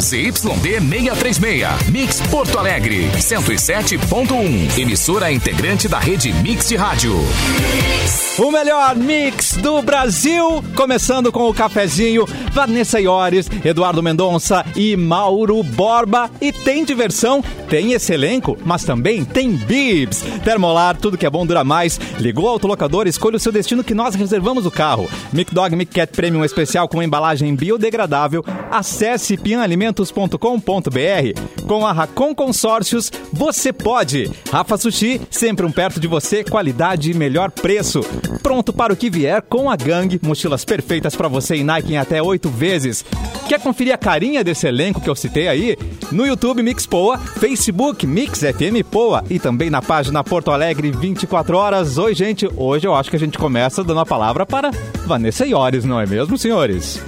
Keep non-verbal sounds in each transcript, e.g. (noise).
ZYD 636. Mix Porto Alegre, 107.1. Emissora integrante da rede Mix de Rádio. O melhor mix do Brasil, começando com o cafezinho, Vanessa Iores, Eduardo Mendonça e Mauro Borba. E tem diversão, tem esse elenco, mas também tem bibs. Termolar, tudo que é bom dura mais. Ligou ao autolocador, escolha o seu destino que nós reservamos o carro. Mic Dog Mic Cat Premium especial com embalagem biodegradável. Acesse pianalimentos.com.br. Com a Racon Consórcios, você pode. Rafa Sushi, sempre um perto de você, qualidade e melhor preço. Pronto para o que vier com a Gang, mochilas perfeitas para você em Nike em até oito vezes. Quer conferir a carinha desse elenco que eu citei aí? No YouTube Mix Poa, Facebook Mix FM Poa e também na página Porto Alegre 24 horas. Oi, gente. Hoje eu acho que a gente começa dando a palavra para Vanessa Iores, não é mesmo, senhores?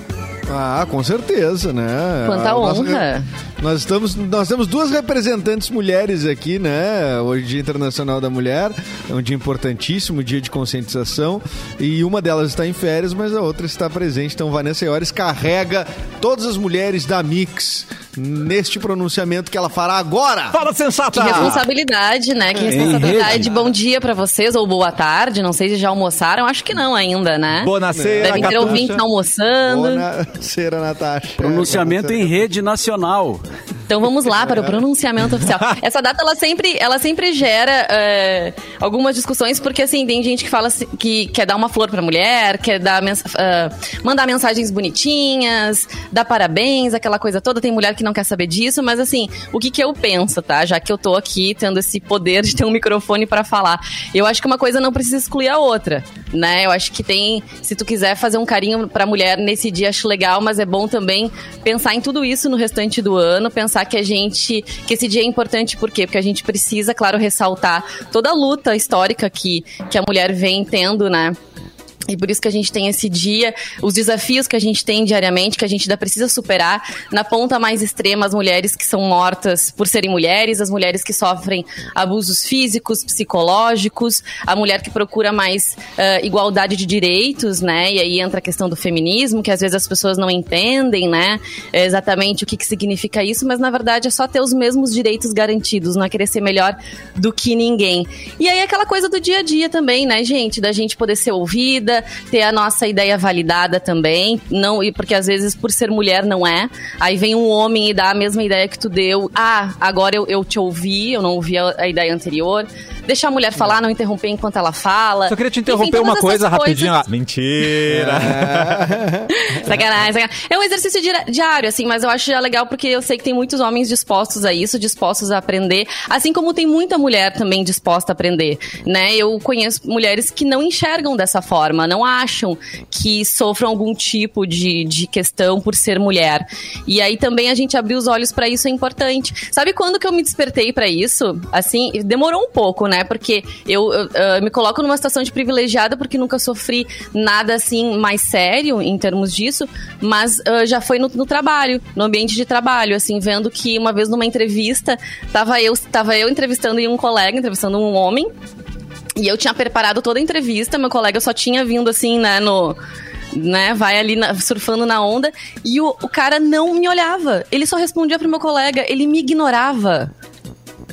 Ah, com certeza, né? Quanta A nossa- honra. Nós, estamos, nós temos duas representantes mulheres aqui, né? Hoje, Dia Internacional da Mulher, é um dia importantíssimo, dia de conscientização. E uma delas está em férias, mas a outra está presente. Então, Vanessa Iores carrega todas as mulheres da Mix neste pronunciamento que ela fará agora. Fala, sensata! Que responsabilidade, né? Que responsabilidade. Bom dia pra vocês, ou boa tarde. Não sei se já almoçaram. Acho que não ainda, né? Bonaceira, Devem ter ouvintes almoçando. Bona Cera Natasha. Pronunciamento em rede nacional. Então vamos lá para o pronunciamento oficial. Essa data ela sempre, ela sempre gera é, algumas discussões porque assim tem gente que fala que quer dar uma flor para mulher, quer dar mens ah, mandar mensagens bonitinhas, dar parabéns, aquela coisa toda. Tem mulher que não quer saber disso, mas assim o que que eu penso, tá? Já que eu tô aqui tendo esse poder de ter um microfone para falar, eu acho que uma coisa não precisa excluir a outra, né? Eu acho que tem, se tu quiser fazer um carinho pra mulher nesse dia acho legal, mas é bom também pensar em tudo isso no restante do ano, pensar que a gente, que esse dia é importante por quê? Porque a gente precisa, claro, ressaltar toda a luta histórica que, que a mulher vem tendo, né? E por isso que a gente tem esse dia, os desafios que a gente tem diariamente, que a gente ainda precisa superar. Na ponta mais extrema, as mulheres que são mortas por serem mulheres, as mulheres que sofrem abusos físicos, psicológicos, a mulher que procura mais ah, igualdade de direitos, né? E aí entra a questão do feminismo, que às vezes as pessoas não entendem, né? Exatamente o que, que significa isso, mas na verdade é só ter os mesmos direitos garantidos, não é querer ser melhor do que ninguém. E aí aquela coisa do dia a dia também, né, gente? Da gente poder ser ouvida, ter a nossa ideia validada também, não e porque às vezes por ser mulher não é. Aí vem um homem e dá a mesma ideia que tu deu. Ah, agora eu, eu te ouvi, eu não ouvi a, a ideia anterior. Deixar a mulher falar, não interromper enquanto ela fala. Só queria te Enfim, interromper todas uma coisa coisas- rapidinho. Ah, mentira! (laughs) Sacanagem, sacanagem. É um exercício diário, assim, mas eu acho já legal porque eu sei que tem muitos homens dispostos a isso, dispostos a aprender, assim como tem muita mulher também disposta a aprender, né? Eu conheço mulheres que não enxergam dessa forma, não acham que sofram algum tipo de, de questão por ser mulher. E aí também a gente abrir os olhos pra isso é importante. Sabe quando que eu me despertei pra isso? Assim, demorou um pouco, né? Porque eu, eu, ah, me coloco numa situação de privilegiada porque nunca sofri nada assim mais sério em termos disso, mas ah, já foi no, no trabalho, no ambiente de trabalho, assim, vendo que uma vez numa entrevista, tava eu, tava eu entrevistando um colega, entrevistando um homem, e eu tinha preparado toda a entrevista, meu colega só tinha vindo assim, né, no. Né, vai ali na- surfando na onda e o, o cara não me olhava. Ele só respondia pro meu colega, ele me ignorava.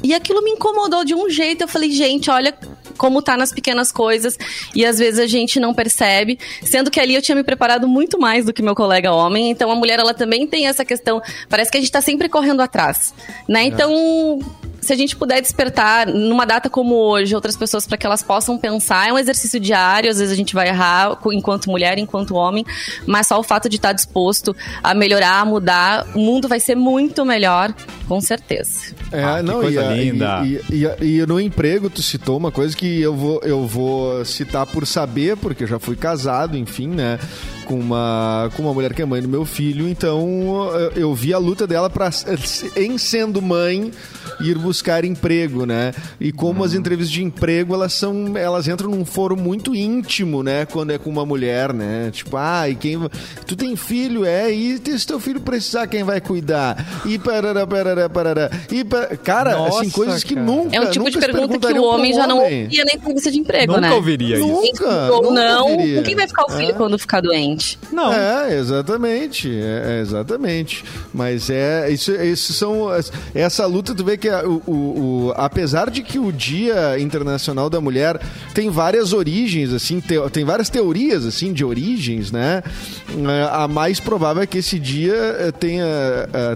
E aquilo me incomodou de um jeito. Eu falei, gente, olha como tá nas pequenas coisas e às vezes a gente não percebe, sendo que ali eu tinha me preparado muito mais do que meu colega homem, então a mulher ela também tem essa questão, parece que a gente tá sempre correndo atrás, né? Então, se a gente puder despertar numa data como hoje outras pessoas para que elas possam pensar, é um exercício diário, às vezes a gente vai errar enquanto mulher, enquanto homem, mas só o fato de estar disposto a melhorar, a mudar, o mundo vai ser muito melhor, com certeza. É, Ah, que não, coisa e, linda. E, e- e- e no emprego, tu citou uma coisa que eu vou, eu vou citar por saber, porque eu já fui casado, enfim, né? Com uma, com uma mulher que é mãe do meu filho, então eu, eu vi a luta dela para, em sendo mãe, ir buscar emprego, né? E como Uhum. as entrevistas de emprego, elas são, elas entram num foro muito íntimo, né? Quando é com uma mulher, né? Tipo, ah, e quem. Tu tem filho, é, e se teu filho precisar, quem vai cuidar? E parará, parará, parará. E pa- cara, Nossa, assim, coisas que cara. nunca. É um tipo nunca de pergunta que o homem já não ouvia na entrevista de emprego, Nunca né? ouviria isso. Nunca, Ou nunca não, ouviria. com quem vai ficar o filho É. quando ficar doente? Gente. Não. É, exatamente. É, é, exatamente. Mas é. Isso, isso são. Essa luta, tu vê que o, o- apesar de que o Dia Internacional da Mulher tem várias origens, assim, teo- tem várias teorias assim de origens, né? É, A mais provável é que esse dia eh, tenha,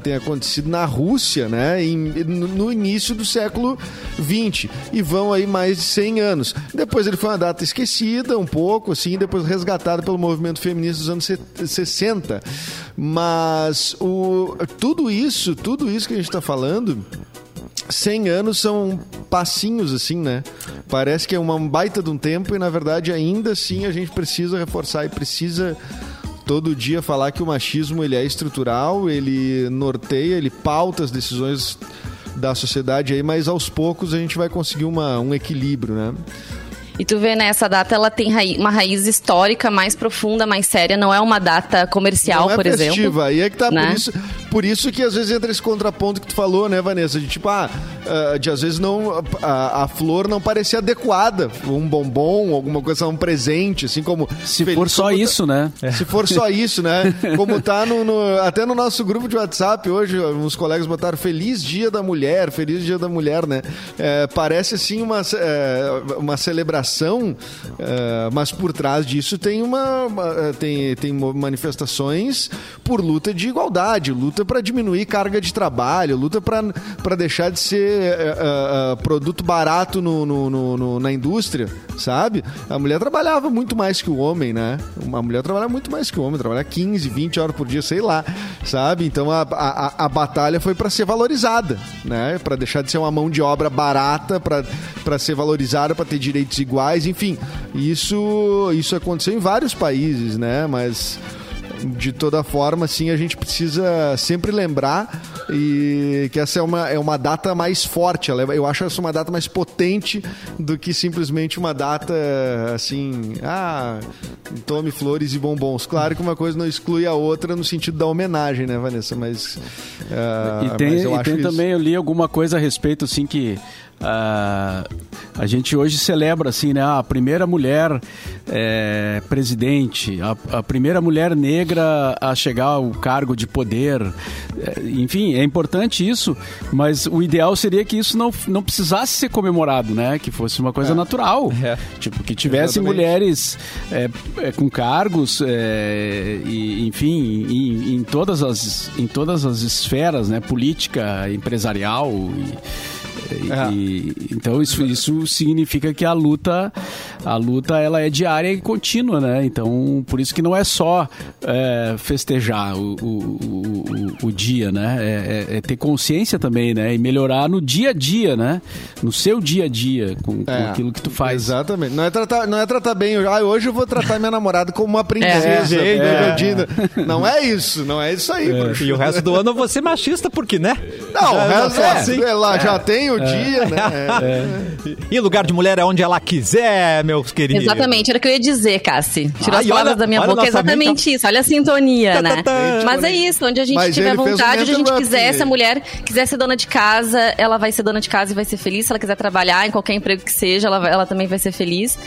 tenha acontecido na Rússia, né? Em- no início do século XX. E vão aí mais de 100 anos. Depois ele foi uma data esquecida um pouco, assim, depois resgatada pelo movimento feminista dos anos se- 60. Mas o, tudo isso, tudo isso que a gente está falando 100 anos são passinhos, assim, né? Parece que é uma baita de um tempo e, na verdade, ainda assim a gente precisa reforçar e precisa todo dia falar que o machismo ele é estrutural, ele norteia, ele pauta as decisões da sociedade aí, mas aos poucos a gente vai conseguir uma, um equilíbrio, né? E tu vê, né, essa data ela tem raí- uma raiz histórica mais profunda, mais séria, não é uma data comercial, Não é por festiva. exemplo. Aí é que tá, né? por, isso, por isso que às vezes entra esse contraponto que tu falou, né, Vanessa? De tipo, ah, ah, de às vezes não, a, a flor não parecia adequada. Um bombom, alguma coisa, um presente, assim como. Se feliz- for só como tá- isso, né? (laughs) Se for só isso, né? Como tá no, no- até no nosso grupo de WhatsApp hoje, uns colegas botaram Feliz Dia da Mulher, Feliz Dia da Mulher, né? É, parece assim uma, é, uma celebração, é, mas por trás disso tem uma, uma- tem, tem manifestações por luta de igualdade, luta para diminuir carga de trabalho, luta para deixar de ser é, produto barato no- no- no- na indústria, sabe? A mulher trabalhava muito mais que o homem, né? Uma mulher trabalha muito mais que o homem, trabalha 15, 20 horas por dia, sei lá, sabe? Então a, a, a batalha foi para ser valorizada, né? Para deixar de ser uma mão de obra barata, para ser valorizada, para ter direitos iguais, enfim. Isso, isso aconteceu em vários países, né? Mas de toda forma, assim, a gente precisa sempre lembrar e que essa é uma, é uma data mais forte. é- Eu acho essa uma data mais potente do que simplesmente uma data assim, ah, tome flores e bombons. Claro que uma coisa não exclui a outra no sentido da homenagem, né, Vanessa? Mas, ah, E tem, mas eu e tem também, eu li alguma coisa a respeito, assim, que ah, a gente hoje celebra, assim, né? A primeira mulher é, presidente, a, a primeira mulher negra a chegar ao cargo de poder. É, enfim, é importante isso, mas o ideal seria que isso não, não precisasse ser comemorado, né? Que fosse uma coisa natural. É. Tipo, que tivesse Exatamente. mulheres é, é, com cargos, é, e, enfim, em, em todas as, em todas as esferas, né? Política, empresarial. e- É. então isso, isso significa que a luta a luta ela é diária e contínua né então por isso que não é só é, festejar o, o, o, o dia né é, é- é ter consciência também né e melhorar no dia a dia né no seu dia a dia com, com É, aquilo que tu faz Exatamente. Não é tratar, não é tratar bem. Ah, hoje eu vou tratar minha namorada como uma princesa. É. Não é isso, não é isso aí. E o resto do ano eu vou ser machista, porque, né? Não, o resto é, assim. é lá, já tem o dia, né? (laughs) É. E lugar de mulher é onde ela quiser, meus queridos. Exatamente, era o que eu ia dizer, Cassi. Tirou Ai, as palavras olha- da minha boca. nossa exatamente isso, olha a sintonia, Tá, né? tá, tá. Mas é isso, onde a gente Mas tiver vontade, onde a gente quiser, se a mulher quiser ser dona de casa, ela vai ser dona de casa e vai ser feliz. Se ela quiser trabalhar em qualquer emprego que seja, ela, ela também vai ser feliz.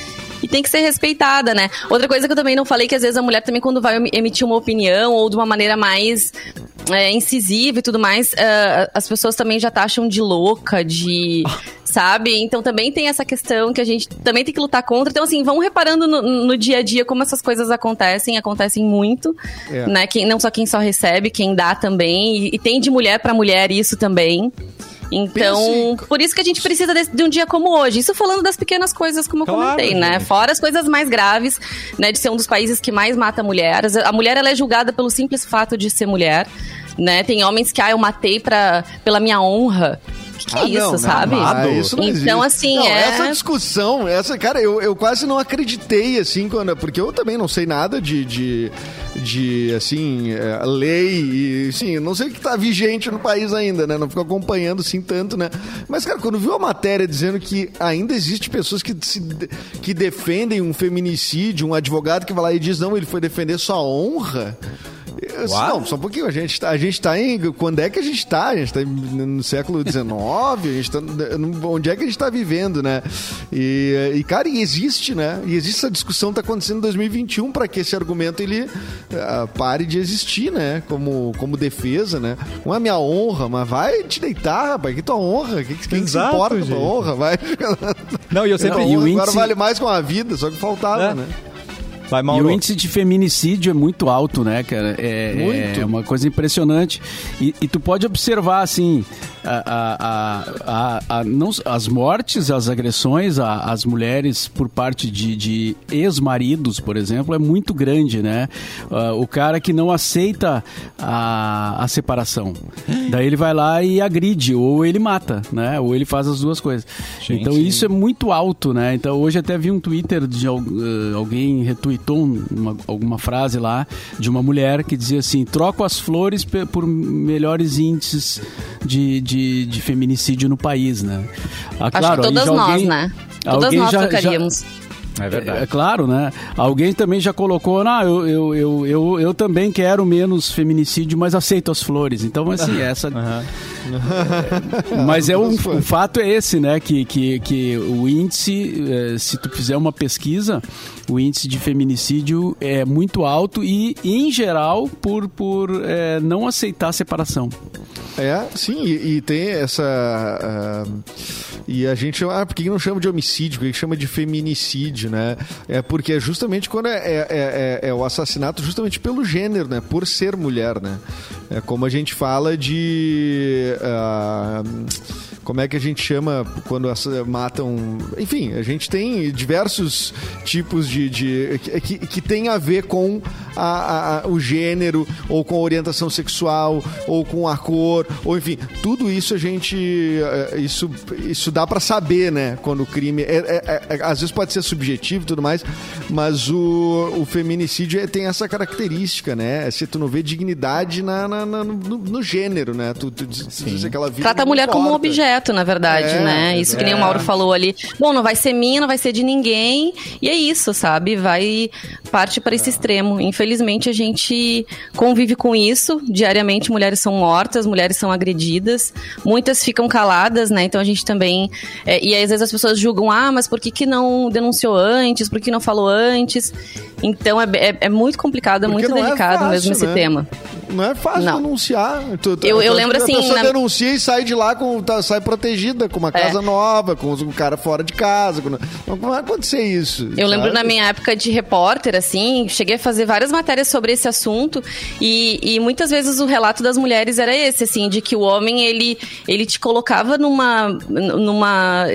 E tem que ser respeitada, né? Outra coisa que eu também não falei, que às vezes a mulher também, quando vai emitir uma opinião ou de uma maneira mais é, incisiva e tudo mais, é, as pessoas também já taxam de louca, de. (laughs) Sabe? Então também tem essa questão que a gente também tem que lutar contra. Então, assim, vão reparando no, no dia a dia como essas coisas acontecem, acontecem muito, É. né? Quem, não só quem só recebe, quem dá também. E, e tem de mulher pra mulher isso também. Então, Pense- por isso que a gente precisa desse- de, um dia como hoje. Isso falando das pequenas coisas, como eu Claro, comentei, né? gente. Fora as coisas mais graves, né? De ser um dos países que mais mata mulheres. A mulher, ela é julgada pelo simples fato de ser mulher, né? Tem homens que, ah, eu matei pra, pela minha honra. Que, que é Ah, isso, não, não, sabe? ah, isso não então, existe. assim, Não, é... Essa discussão, essa, cara, eu, eu quase não acreditei, assim, quando. Porque eu também não sei nada de, de, de assim, é, lei e, sim, eu não sei o que tá vigente no país ainda, né? Não fico acompanhando, assim, tanto, né? Mas, cara, quando viu a matéria dizendo que ainda existe pessoas que, se, que defendem um feminicídio, um advogado que vai lá e diz, não, ele foi defender sua honra. What? Não, só um pouquinho. A gente, tá, a gente tá em. Quando é que a gente tá? A gente tá no século XIX? a gente tá. Onde é que a gente tá vivendo, né? E, e, cara, e existe, né? E existe essa discussão tá acontecendo em 2021 para que esse argumento ele ah, pare de existir, né? Como, como defesa, né? Não é minha honra, mas vai te deitar, rapaz. Que tua honra? Que, quem que se Exato, importa com tua honra? Vai. Não, e eu (laughs) sempre. Tua E o honra agora índice- vale mais com a vida, só que faltava, É. né? Vai, E o índice de feminicídio é muito alto, né, cara? É, Muito. é uma coisa impressionante. E, e tu pode observar, assim, a, a- a- a- não, as mortes, as agressões às mulheres por parte de, de ex-maridos, por exemplo, é muito grande, né? Ah, o cara que não aceita a, a separação. Daí ele vai lá e agride, ou ele mata, né? Ou ele faz as duas coisas. Gente. Então isso é muito alto, né? Então hoje até vi um Twitter de eh, alguém retweetou um- uma, alguma frase lá de uma mulher que dizia assim: troco as flores por melhores índices de, de, de feminicídio no país, né? Ah, Acho claro, que aí todas já nós, alguém- né? Todas nós já- já- trocaríamos. É verdade. é, claro, né? Alguém também já colocou, não, eu, eu, eu, eu, eu também quero menos feminicídio, mas aceito as flores. Então, assim, (laughs) essa. (laughs) Mas é um, o fato é esse, né? Que, que, que o índice, eh, se tu fizer uma pesquisa, o índice de feminicídio é muito alto e, em geral, por, por eh, não aceitar a separação. É, sim, e, e tem essa. ah, e a gente chama. Ah, por que não chama de homicídio? Por que chama de feminicídio, né? É porque é justamente quando é, é, é- é o assassinato justamente pelo gênero, né? Por ser mulher, né? É como a gente fala de. ah, como é que a gente chama quando assa- matam. Enfim, a gente tem diversos tipos de. de que, que tem a ver com a- a- o gênero, ou com a orientação sexual, ou com a cor, ou enfim, tudo isso a gente. eh, Isso, isso dá pra saber, né? Quando o crime. é- é- é- às vezes pode ser subjetivo e tudo mais, mas o, o feminicídio é- tem essa característica, né? Se tu não vê dignidade na, na- na- no, no gênero, né? Tu, tu tu diz que ela vive Trata a mulher como um importa. Objeto, na verdade, É, né? Isso que nem o Mauro falou ali. Bom, não vai ser minha, não vai ser de ninguém. E é isso, sabe? Vai parte para É. esse extremo. Infelizmente, a gente convive com isso. Diariamente, mulheres são mortas, mulheres são agredidas. Muitas ficam caladas, né? Então a gente também. é, e aí, às vezes as pessoas julgam, ah, mas por que, que não denunciou antes? Por que não falou antes? Então é, é, é muito complicado, é Porque muito é delicado fácil, mesmo esse né? tema. Não é fácil Não. denunciar. Tu- tu- Eu- eu lembro a assim, pessoa na- denuncia e sai de lá com tá- sai protegida com uma É. casa nova, com um cara fora de casa. com- Não vai acontecer isso. Eu lembro sabe? na minha época de repórter, assim, cheguei a fazer várias matérias sobre esse assunto e, e muitas vezes o relato das mulheres era esse, assim, de que o homem, ele, ele te colocava numa, numa...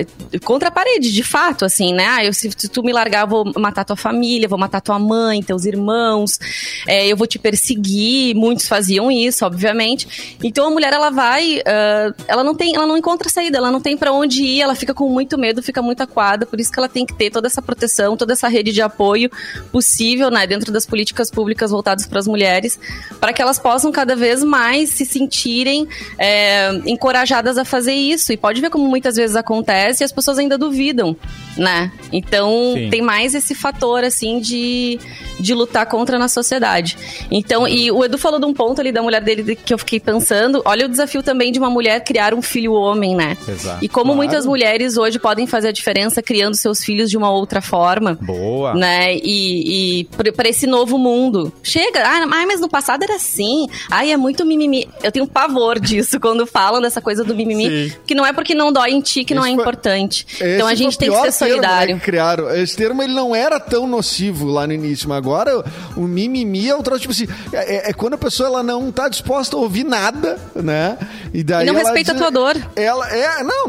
contra a parede, de fato, assim, né? Ah, eu, se tu me largar, eu vou matar tua família, vou matar tua mãe, teus irmãos, é, eu vou te perseguir. Muitos faziam isso, obviamente. Então a mulher, ela vai, ah, ela não tem, ela não encontra saída, ela não tem pra onde ir, ela fica com muito medo, fica muito acuada, por isso que ela tem que ter toda essa proteção, toda essa rede de apoio possível, né, dentro das políticas públicas voltadas para as mulheres, para que elas possam cada vez mais se sentirem é, encorajadas a fazer isso. E pode ver como muitas vezes acontece e as pessoas ainda duvidam, né? Então Sim. tem mais esse fator assim de, de lutar contra na sociedade. Então, e o Edu falou de um ponto ali da mulher dele de- que eu fiquei pensando. Olha o desafio também de uma mulher criar um filho homem, né? Exato. E como Claro. muitas mulheres hoje podem fazer a diferença criando seus filhos de uma outra forma. Boa. Né? E, e para esse novo mundo. Chega, ah, mas no passado era assim. Ai, é muito mimimi. Eu tenho pavor (laughs) disso quando falam dessa coisa do mimimi. Sim. Que não é porque não dói em ti que não é foi- importante. Esse então a foi gente o tem que ser termo, né, solidário. criaram. Esse termo ele não era tão nocivo lá no início, mas agora o mimimi é um troço, tipo assim, é, é quando a pessoa ela não tá disposta a ouvir nada, né? E daí E não respeita a diz- tua dor. Ela é, não,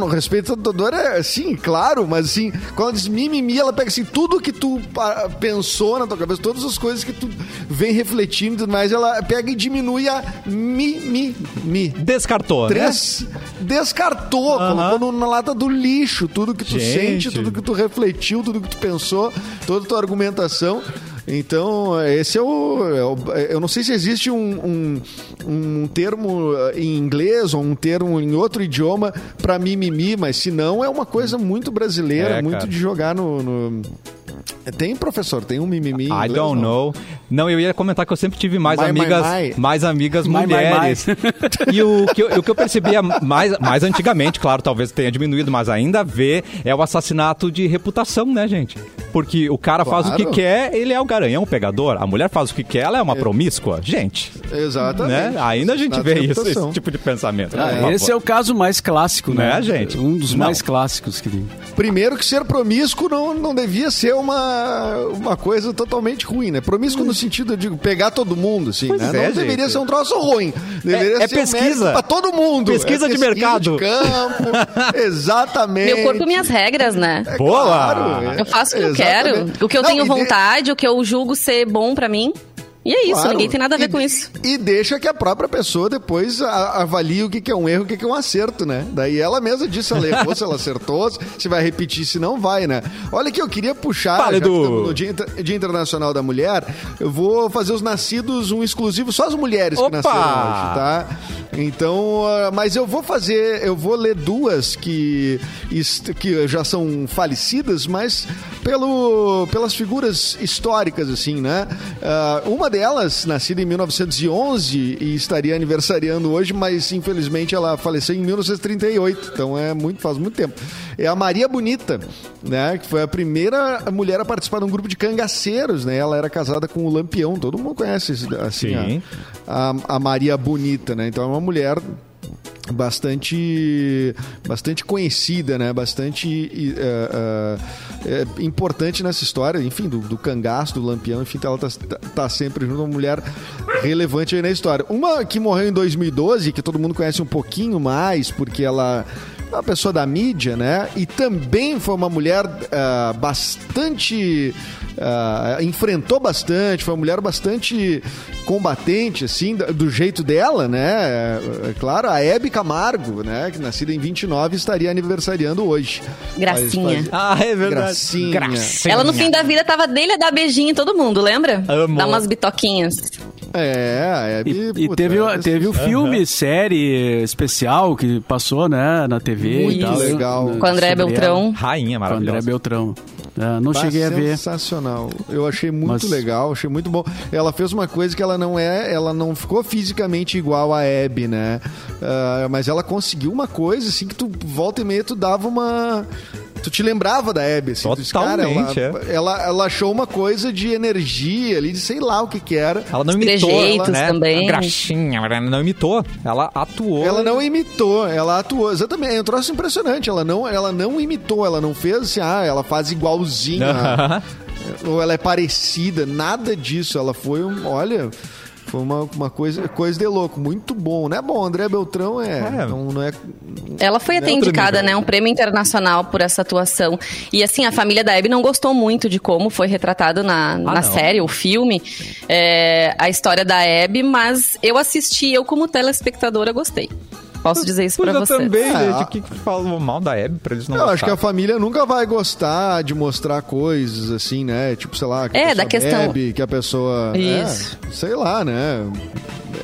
a tua dor, é sim, claro, mas assim, quando ela diz mimimi, ela pega assim, tudo que tu ah, pensou na tua cabeça, todas as coisas que tu vem refletindo e tudo mais, ela pega e diminui a mi, mi. Descartou, né? Três, descartou, Aham. colocou no- na lata do lixo tudo que tu Gente. sente, tudo que tu refletiu, tudo que tu pensou, toda a tua argumentação. Então, esse é o. é o- eu não sei se existe um, um, um termo eh, em inglês ou um termo em outro idioma para mimimi, mas se não, é uma coisa muito brasileira, É, muito cara. de jogar no. no Tem, professor, tem um mimimi. em I inglês, don't não? know. Não, eu ia comentar que eu sempre tive mais My, my, amigas, my. mais amigas My, my, mulheres. E o que, eu, o que eu percebia mais, mais antigamente, claro, talvez tenha diminuído, mas ainda vê, é o assassinato de reputação, né, gente? Porque o cara faz o que Claro. quer, ele é o garanhão, o pegador. A mulher faz o que quer, ela é uma promíscua. Gente, Exatamente. né? Ainda a gente Assassinato vê isso, esse tipo de pensamento. Ah, Por favor. esse é o caso mais clássico, né? Né, gente? Um dos Não. mais clássicos que tem. Primeiro que ser promíscuo não, não devia ser uma, uma coisa totalmente ruim, né? Promíscuo no sentido de pegar todo mundo, assim, Pois né? é, não deveria gente. ser um troço ruim. Deveria É- é ser um pesquisa. mérito pra todo mundo. Pesquisa É de mercado. de campo. (laughs) exatamente. Meu corpo, minhas regras, né? É Boa! claro, é- Eu faço o que eu. Quero, o que eu Não, tenho de- vontade, o que eu julgo ser bom pra mim. E é isso, Claro. ninguém tem nada a ver E- com isso. E deixa que a própria pessoa depois avalie o que que é um erro, o que que é um acerto, né? Daí ela mesma disse se ela errou, se ela acertou, (laughs) se vai repetir, se não vai, né? Olha que eu queria puxar, Fala, já estamos no Dia, Inter- Dia Internacional da Mulher, eu vou fazer os nascidos um exclusivo só as mulheres Opa! que nasceram hoje, tá? Então, ah, mas eu vou fazer, eu vou ler duas que, que já são falecidas, mas pelo, pelas figuras históricas, assim, né? Ah, uma delas, nascida em 1911 e estaria aniversariando hoje, mas infelizmente ela faleceu em 1938, então é muito, faz muito tempo. É a Maria Bonita, né? Que foi a primeira mulher a participar de um grupo de cangaceiros, né? Ela era casada com o Lampião, todo mundo conhece assim, a- a, a Maria Bonita, né? Então é uma mulher bastante bastante conhecida, né? Bastante eh, eh, eh, importante nessa história, enfim, do, do cangaço, do lampião, enfim, ela tá, tá- tá sempre junto, uma mulher relevante aí na história. Uma que morreu em 2012, que todo mundo conhece um pouquinho mais, porque ela é uma pessoa da mídia, né? E também foi uma mulher bastante. Ah, enfrentou bastante, foi uma mulher bastante combatente, assim, do jeito dela, né? É, é claro, a Hebe Camargo, né? Que nascida em 29 estaria aniversariando hoje. Gracinha. Ah, é verdade. Gracinha. Ela no fim da vida tava dele a dar beijinho em todo mundo, lembra? Amo. Dar umas bitoquinhas. É, a Hebe. E, e puta, teve, o- é- teve o filme, série especial que passou, né, na TV Muito e tal. legal. Com a André sobre Beltrão. Rainha ela. Com a André maravilhosa. Beltrão. É, não Bah, cheguei a ver. Sensacional. Eu achei muito Mas- legal, achei muito bom. Ela fez uma coisa que ela não é, ela não ficou fisicamente igual a Abby, né? Ah, mas ela conseguiu uma coisa assim que tu volta e meia tu dava uma Tu te lembrava da Abby, assim, disse, cara, ela, Totalmente, é. ela, ela achou uma coisa de energia ali, de sei lá o que que era. Ela não imitou, Trejeitos né? também. Graxinha, ela não imitou. Ela atuou. Ela não imitou, ela atuou. Exatamente, é um troço impressionante. Ela não, ela não imitou, ela não fez assim, ah, ela faz igualzinho. a- ou ela é parecida, nada disso. Ela foi um. Olha. Foi uma, uma coisa, coisa de louco, muito bom, né? Bom, André Beltrão é. É. Não, não é Ela foi até É indicada, nível. né? Um prêmio internacional por essa atuação. E assim, a família da Abby não gostou muito de como foi retratado na, na não. série, o filme, é, a história da Abby, mas eu assisti, eu como telespectadora gostei. Posso dizer isso Pois pra eu você. também, É, gente. O que que falou mal da Hebe pra eles não Eu acho que a família nunca vai gostar de mostrar coisas assim, né? Tipo, sei lá, que É, da questão- bebe, que a pessoa. Isso. É, sei lá, né?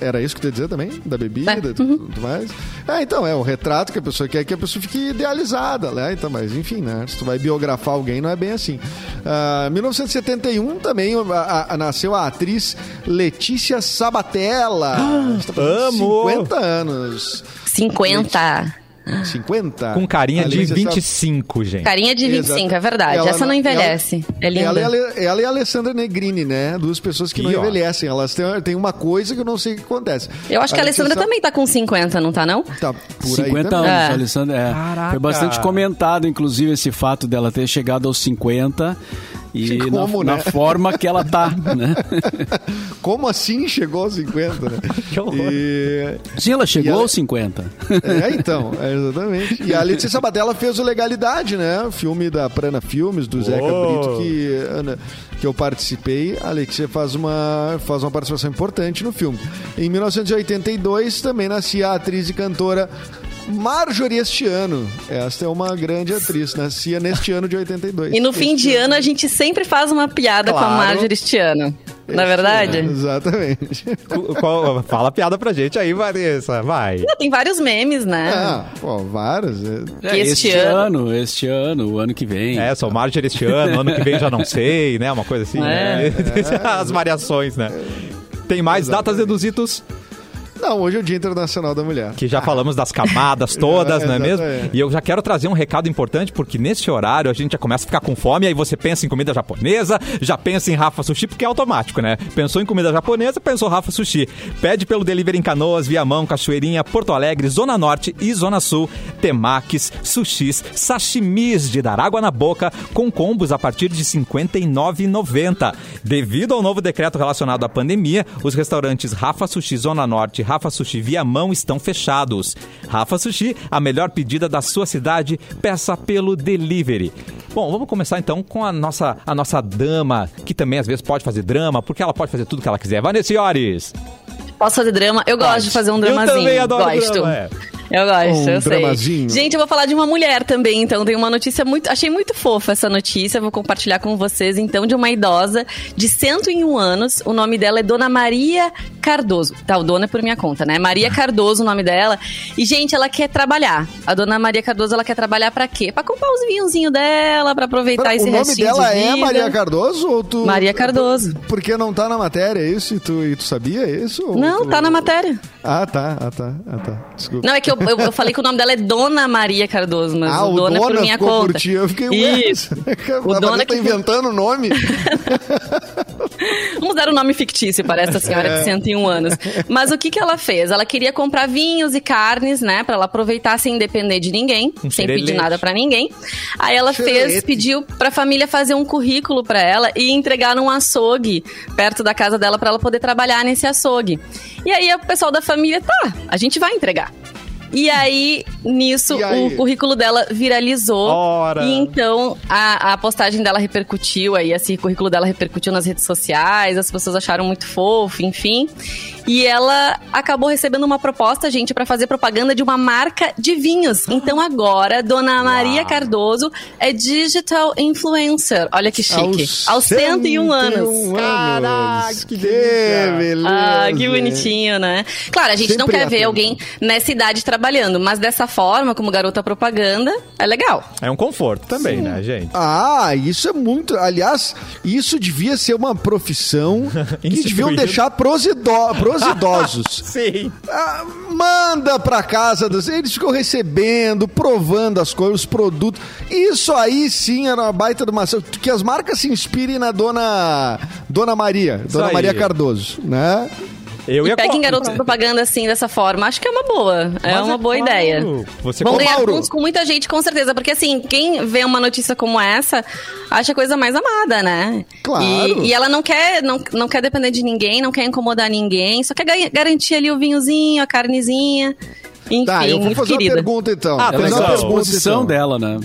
Era isso que tu ia dizer também? Da bebida É. e tudo mais? É, então, é o retrato que a pessoa quer que a pessoa fique idealizada, né? Então, mas enfim, né? Se tu vai biografar alguém, não é bem assim. Ah, 1971 também a- a- a- nasceu a atriz Letícia Sabatella. Fazendo amo! 50 anos. 50. 50? Com carinha A de Letícia Sab- 25, gente. Carinha de 25, Exato. é verdade. Ela Essa não envelhece. Ela, é linda. Ela, e a ela e a Alessandra Negrini, né? Duas pessoas que Ih, não ó. envelhecem. Elas têm, têm uma coisa que eu não sei o que acontece. Eu acho que a Alessandra também tá com 50, não tá não? Tá por 50 aí também. anos, É. Alessandra. É. Caraca. Foi bastante comentado, inclusive, esse fato dela ter chegado aos 50 e Como, na, né? na forma que ela tá, (laughs) né? Como assim chegou aos 50, né? (laughs) Que horror. E, Sim, ela chegou E ela- aos 50. é, então, é, exatamente. E a Letícia Sabatella fez o Legalidade, né? O filme da Prana Filmes, do Zeca Oh. Brito, que, que eu participei. A Letícia faz uma, faz uma participação importante no filme. Em 1982 também nascia a atriz e cantora Marjorie este ano. Esta é uma grande atriz, nascia neste ano de 82. E no fim Este de ano a gente sempre faz uma piada com a Claro. Marjorie este ano. Na verdade? É, exatamente. Qual- Fala a piada pra gente aí, Vanessa. Vai. Não, Tem vários memes, né? Ah, pô, vários. é. É, Este este, ano- ano, este ano, o ano que vem. É, sou Marger este ano, ano que vem já não sei, né? Uma coisa assim. É. né? (laughs) As variações, né? Tem mais datas deduzitos Não, hoje é o Dia Internacional da Mulher. que já falamos das camadas todas, (laughs) É, não é mesmo? E eu já quero trazer um recado importante, porque nesse horário a gente já começa a ficar com fome, aí você pensa em comida japonesa, já pensa em Rafa Sushi, porque é automático, né? Pensou em comida japonesa, pensou Rafa Sushi. Pede pelo delivery em Canoas, Viamão, Cachoeirinha, Porto Alegre, Zona Norte e Zona Sul. Temakis, sushis, sashimis de dar água na boca, com combos a partir de R$ 59,90. Devido ao novo decreto relacionado à pandemia, os restaurantes Rafa Sushi Zona Norte Rafa Sushi Viamão estão fechados. Rafa Sushi, a melhor pedida da sua cidade, peça pelo delivery. Bom, vamos começar então com a nossa, a nossa dama, que também às vezes pode fazer drama, porque ela pode fazer tudo que ela quiser. Vanessa Iores. Posso fazer drama? Eu gosto de fazer um Eu dramazinho. também adoro gosto. drama, é. Eu gosto, Um eu sei. dramazinho. Gente, eu vou falar de uma mulher também, então tem uma notícia muito. Achei muito fofa essa notícia, vou compartilhar com vocês, então, de uma idosa de 101 anos. O nome dela é Dona Maria Cardoso. Tá, o dona é por minha conta, né? Maria Cardoso, o nome dela. E, gente, ela quer trabalhar. A Dona Maria Cardoso, ela quer trabalhar pra quê? Pra comprar os vinhozinhos dela, pra aproveitar Pera, esse o nome restinho dela de é. Maria Cardoso ou tu... Maria Cardoso. Porque não tá na matéria, é isso? E tu, e tu sabia isso? Não, tu- tá na matéria. Ah, tá, ah, tá, ah, tá. Desculpa. Não, é que eu, eu, eu falei que o nome dela é Dona Maria Cardoso, mas ah, o Dona é por minha ficou conta. por ti. Eu fiquei, Isso. (laughs) o Dona tá que- inventando o nome. (laughs) Vamos dar um nome fictício para essa senhora É. de 101 anos. Mas o que, que ela fez? Ela queria comprar vinhos e carnes, né? Pra ela aproveitar sem depender de ninguém, Um sem pedir nada pra ninguém. Aí ela fez, Xerelete. pediu pra família fazer um currículo pra ela e entregar num açougue perto da casa dela pra ela poder trabalhar nesse açougue. E aí o pessoal da família, tá, a gente vai entregar. E aí, nisso, E aí? o currículo dela viralizou. Ora. E então a, a postagem dela repercutiu aí, assim, o currículo dela repercutiu nas redes sociais, as pessoas acharam muito fofo, enfim. E ela acabou recebendo uma proposta, gente, pra fazer propaganda de uma marca de vinhos. Então agora, Dona Maria Cardoso é digital influencer. Olha que chique. Aos 101 anos. Caraca, que beleza. Ah, que bonitinho, né? Claro, a gente não Sempre quer ver alguém nessa idade trabalhando, mas dessa forma, como garota propaganda, é legal. É um conforto também, né, gente? Ah, isso é muito. Aliás, isso devia ser uma profissão (laughs) que deviam deixar pros, ido- pros idosos. (laughs) Sim. Ah, manda pra casa dos. Eles ficam recebendo, provando as coisas, os produtos. Isso aí sim era uma baita de uma ação. Que as marcas se inspirem na dona Dona Maria, Dona aí. Maria Cardoso, né? Eu E ia peguem garotos propaganda assim, dessa forma. Acho que é uma boa. É Mas uma é boa claro. ideia. Você Vão ganhar Mauro. pontos com muita gente, com certeza. Porque assim, quem vê uma notícia como essa, acha a coisa mais amada, né? Claro. E, e ela não quer, não, não quer depender de ninguém, não quer incomodar ninguém, só quer ga- garantir ali o vinhozinho, a carnezinha. Enfim, Tá, eu vou fazer querida. uma pergunta então. Ah, fazer uma a pergunta, disposição então. dela, né?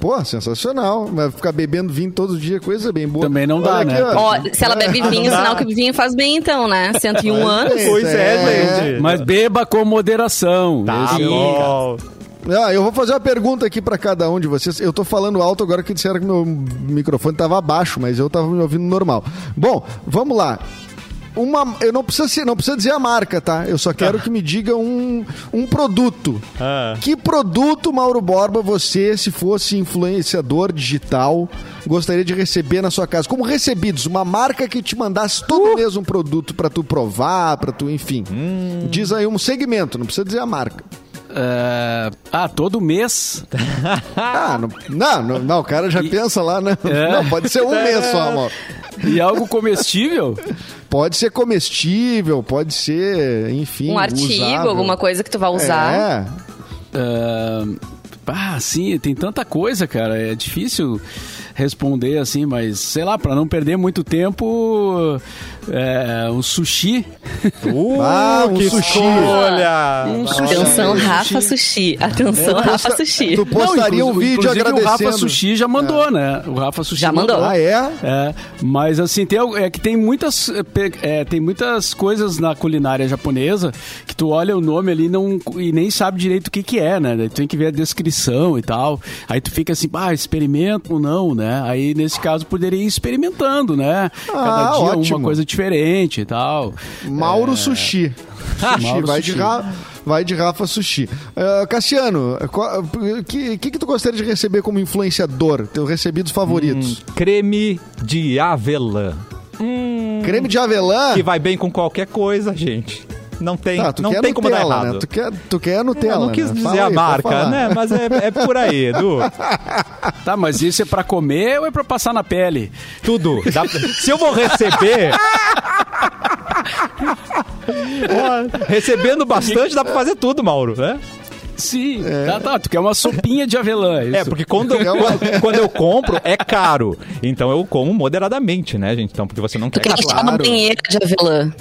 Pô, sensacional. Vai ficar bebendo vinho todo dia, coisa bem boa. Também não dá, Olha né? aqui, ó. Ó, se ela bebe (laughs) vinho, sinal que vinho faz bem então, né? 101 anos. Pois é, É. gente. Mas beba com moderação. Tá é bom. Ah, eu vou fazer uma pergunta aqui pra cada um de vocês. Eu tô falando alto agora que disseram que meu microfone tava baixo, mas eu tava me ouvindo normal. Bom, vamos lá. Uma, eu não preciso, não precisa dizer a marca, tá? Eu só quero que me diga um, um produto. Ah. Que produto, Mauro Borba, você, se fosse influenciador digital, gostaria de receber na sua casa? Como recebidos, uma marca que te mandasse todo mês um produto pra tu provar, pra tu, enfim. Diz aí um segmento, não precisa dizer a marca. É, ah, todo mês. (laughs) Ah, não, não, não, o cara já pensa lá, né? É. Não, pode ser um mês só, amor. E algo comestível? Pode ser comestível, pode ser, enfim. Um artigo, usável. alguma coisa que tu vai usar. É. É, ah, sim, tem tanta coisa, cara. É difícil responder assim, mas sei lá, pra não perder muito tempo, é, o sushi. Uh, (laughs) Ah, um que sushi. escolha! Um sushi. Atenção. Rafa Sushi. Atenção, Rafa posta- Sushi. Tu postaria Não, um vídeo agradecendo. O Rafa Sushi já mandou, né? O Rafa Sushi Já mandou. Ah, é? É, mas assim, tem, é que tem muitas, é, é, tem muitas coisas na culinária japonesa que tu olha o nome ali não, e nem sabe direito o que que é, né? Tu tem que ver a descrição e tal. Aí tu fica assim, ah, experimento ou não, né? Né? Aí, nesse caso, poderia ir experimentando, né? Cada Ah, dia ótimo. uma coisa diferente e tal. Mauro Sushi. (laughs) Sushi, Mauro vai, De Sushi. Ra- vai de Rafa Sushi. Ah, Cassiano, o que, que, que tu gostaria de receber como influenciador? Teus recebidos favoritos? Creme de avelã. Creme de avelã? Que vai bem com qualquer coisa, gente. Não tem, Tá, tu não quer tem como dar errado. né? Tu quer, tu quer Nutella, Eu não quis né? dizer Fala a aí, marca, né? Mas é, é por aí, Edu. Tá, mas isso é pra comer ou é pra passar na pele? Tudo. Dá- Se eu vou receber. (laughs) Recebendo bastante, dá pra fazer tudo, Mauro, né? Sim. Tá, tá. Tu quer uma sopinha de avelã. É, isso. porque quando, quando, quando eu compro, é caro. Então eu como moderadamente, né, gente? Então, porque você não Tu quer quer gastar. encher uma banheira de avelã.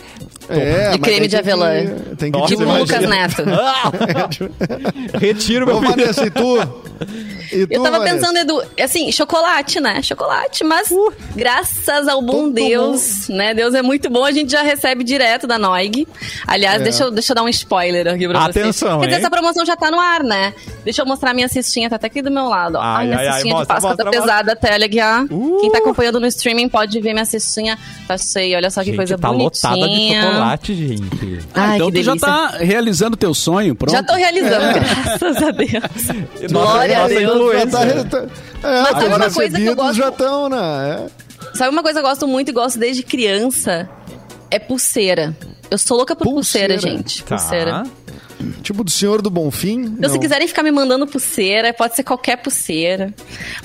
É, creme de avelã. que- Tem que Nossa, Tipo. Lucas. Neto. (laughs) Retiro meu Ô. Vanessa, e tu? (laughs) E tu, Eu tava Vanessa? pensando, Edu, assim, chocolate, né? Chocolate, mas graças ao bom Deus, né? Deus é muito bom, a gente já recebe direto da Noig. Aliás, É. deixa, eu, deixa eu dar um spoiler aqui pra vocês. Atenção, Quer dizer, hein? essa promoção já tá no ar, né? Deixa eu mostrar minha cestinha, tá até aqui do meu lado. Ó. Ai, minha ai, ai, cestinha mostra, de Páscoa mostra, tá mostra. pesada até, olha aqui, ó. Uh! Quem tá acompanhando no streaming pode ver minha cestinha. Tá cheia, olha só que Gente, coisa tá bonitinha. lotada de chocolate, gente. Ai, então que tu já tá realizando teu sonho, pronto. Já tô realizando, graças a Deus. (laughs) Nossa, Glória a Deus. Já tá, tá- é, Mas sabe os uma coisa que eu gosto? já estão, né? É. Sabe uma coisa que eu gosto muito e gosto desde criança? É pulseira. Eu sou louca por pulseira, Pulseira. gente. Tá. Pulseira. Tipo do Senhor do Bonfim. Então, se quiserem ficar me mandando pulseira, pode ser qualquer pulseira.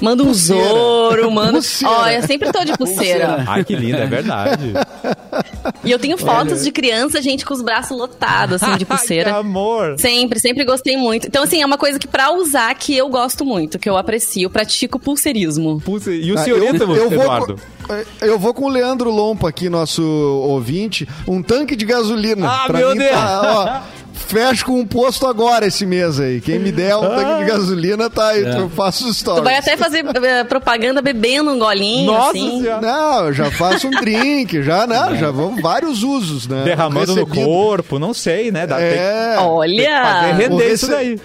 Manda um Pulseira. ouro, manda. Pulseira. Ó, eu sempre tô de pulseira. Ai, que lindo, é verdade. (laughs) E eu tenho fotos de criança, gente, com os braços lotados, assim, de (laughs) que pulseira. amor. Sempre, sempre gostei muito. Então, assim, é uma coisa que pra usar que eu gosto muito, que eu aprecio, pratico pulseirismo. Pulse- E o Ah, senhorita, eu, eu vou Eduardo? com, eu vou com o Leandro Lompa aqui, nosso ouvinte, um tanque de gasolina. Ah, Pra meu mim Deus! Tá, ó, (laughs) fecho com um posto agora esse mês aí. Quem me der um tanque de gasolina, tá aí. Eu faço stories. Tu vai até fazer eh, propaganda bebendo um golinho, Nossa assim. Senhora. Não, eu já faço um drink, já, né? Já vão vários usos, né? Derramando no Recebido. corpo, não sei, né? Dá, tem que É. fazer Olha, render o isso rece- daí.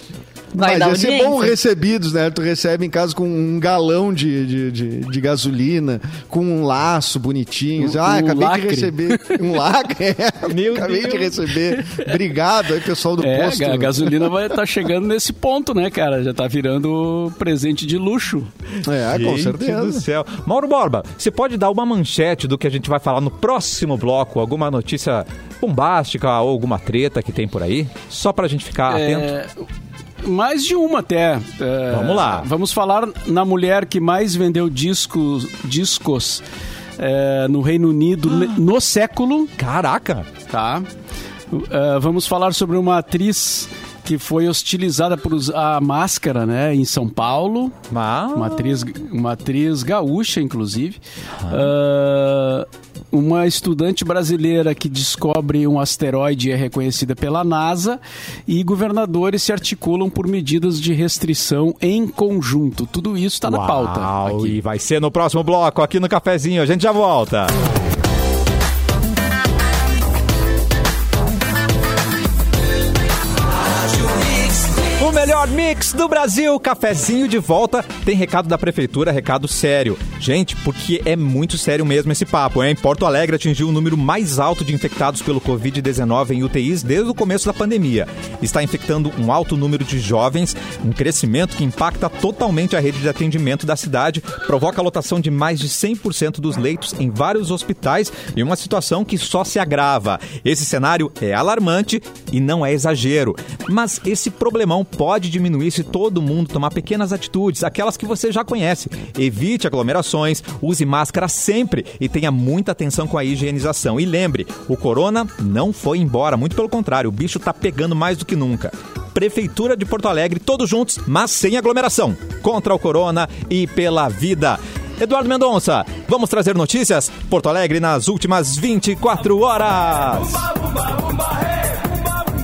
Vai Mas dar ia ser bom recebidos, né? Tu recebe em casa com um galão de, de, de, de gasolina, com um laço bonitinho. Um- ah, um acabei lacre. de receber um (laughs) lacre. É, Meu acabei de Deus. receber. Obrigado aí, pessoal do É, posto. a gasolina vai estar chegando nesse ponto, né, cara? Já tá virando presente de luxo. É, com Gente certeza. do céu. Mauro Borba, você pode dar uma manchete do que a gente vai falar no próximo bloco? Alguma notícia bombástica ou alguma treta que tem por aí? Só pra gente ficar atento. Mais de uma até. É, Vamos lá. Vamos falar na mulher que mais vendeu discos, discos é, no Reino Unido ne- no século. Caraca! Tá. É, vamos falar sobre uma atriz que foi hostilizada por usar máscara, né, em São Paulo. Mas... Uma atriz, uma atriz gaúcha, inclusive. Ah, uma estudante brasileira que descobre um asteroide é reconhecida pela NASA. E governadores se articulam por medidas de restrição em conjunto. Tudo isso está na pauta. Aqui. E vai ser no próximo bloco, aqui no Cafezinho. A gente já volta. O mix do Brasil, cafezinho de volta. Tem recado da prefeitura, recado sério. Gente, porque é muito sério mesmo esse papo, hein? Porto Alegre atingiu o número mais alto de infectados pelo Covid-19 em UTIs desde o começo da pandemia. Está infectando um alto número de jovens, um crescimento que impacta totalmente a rede de atendimento da cidade, provoca a lotação de mais de 100% dos leitos em vários hospitais e uma situação que só se agrava. Esse cenário é alarmante e não é exagero. Mas esse problemão pode diminuir se todo mundo tomar pequenas atitudes, aquelas que você já conhece. Evite aglomerações, use máscara sempre e tenha muita atenção com a higienização. E lembre, o corona não foi embora, muito pelo contrário, o bicho tá pegando mais do que nunca. Prefeitura de Porto Alegre, todos juntos, mas sem aglomeração. Contra o corona e pela vida. Eduardo Mendonça, vamos trazer notícias? Porto Alegre nas últimas 24 horas.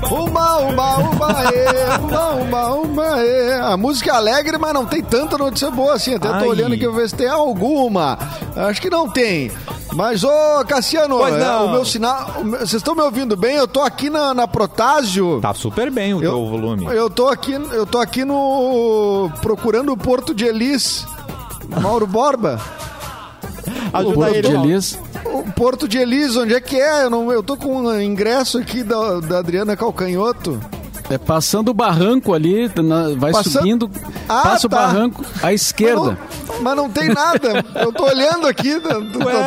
Uma, uma, uma, ê, uma, uma, uma, ê. A música é alegre, mas não tem tanta notícia boa assim. Até Ai. tô olhando aqui pra ver se tem alguma. Acho que não tem. Mas, ô, Cassiano, Pois é, o meu sinal. o Vocês estão me ouvindo bem? Eu tô aqui na, na Protásio. Tá super bem o eu, teu volume. Eu tô aqui, eu tô aqui no. procurando o Porto de Elis. Mauro Borba. Ajuda Porto ele. de Elis. O Porto de Elis, onde é que é? Eu, não, eu tô com um ingresso aqui da, da Adriana Calcanhoto. É passando o barranco ali, na- vai Passando- subindo, Ah, passa tá. o barranco à esquerda. Mas não, mas não tem nada. Eu tô olhando aqui, tá, tá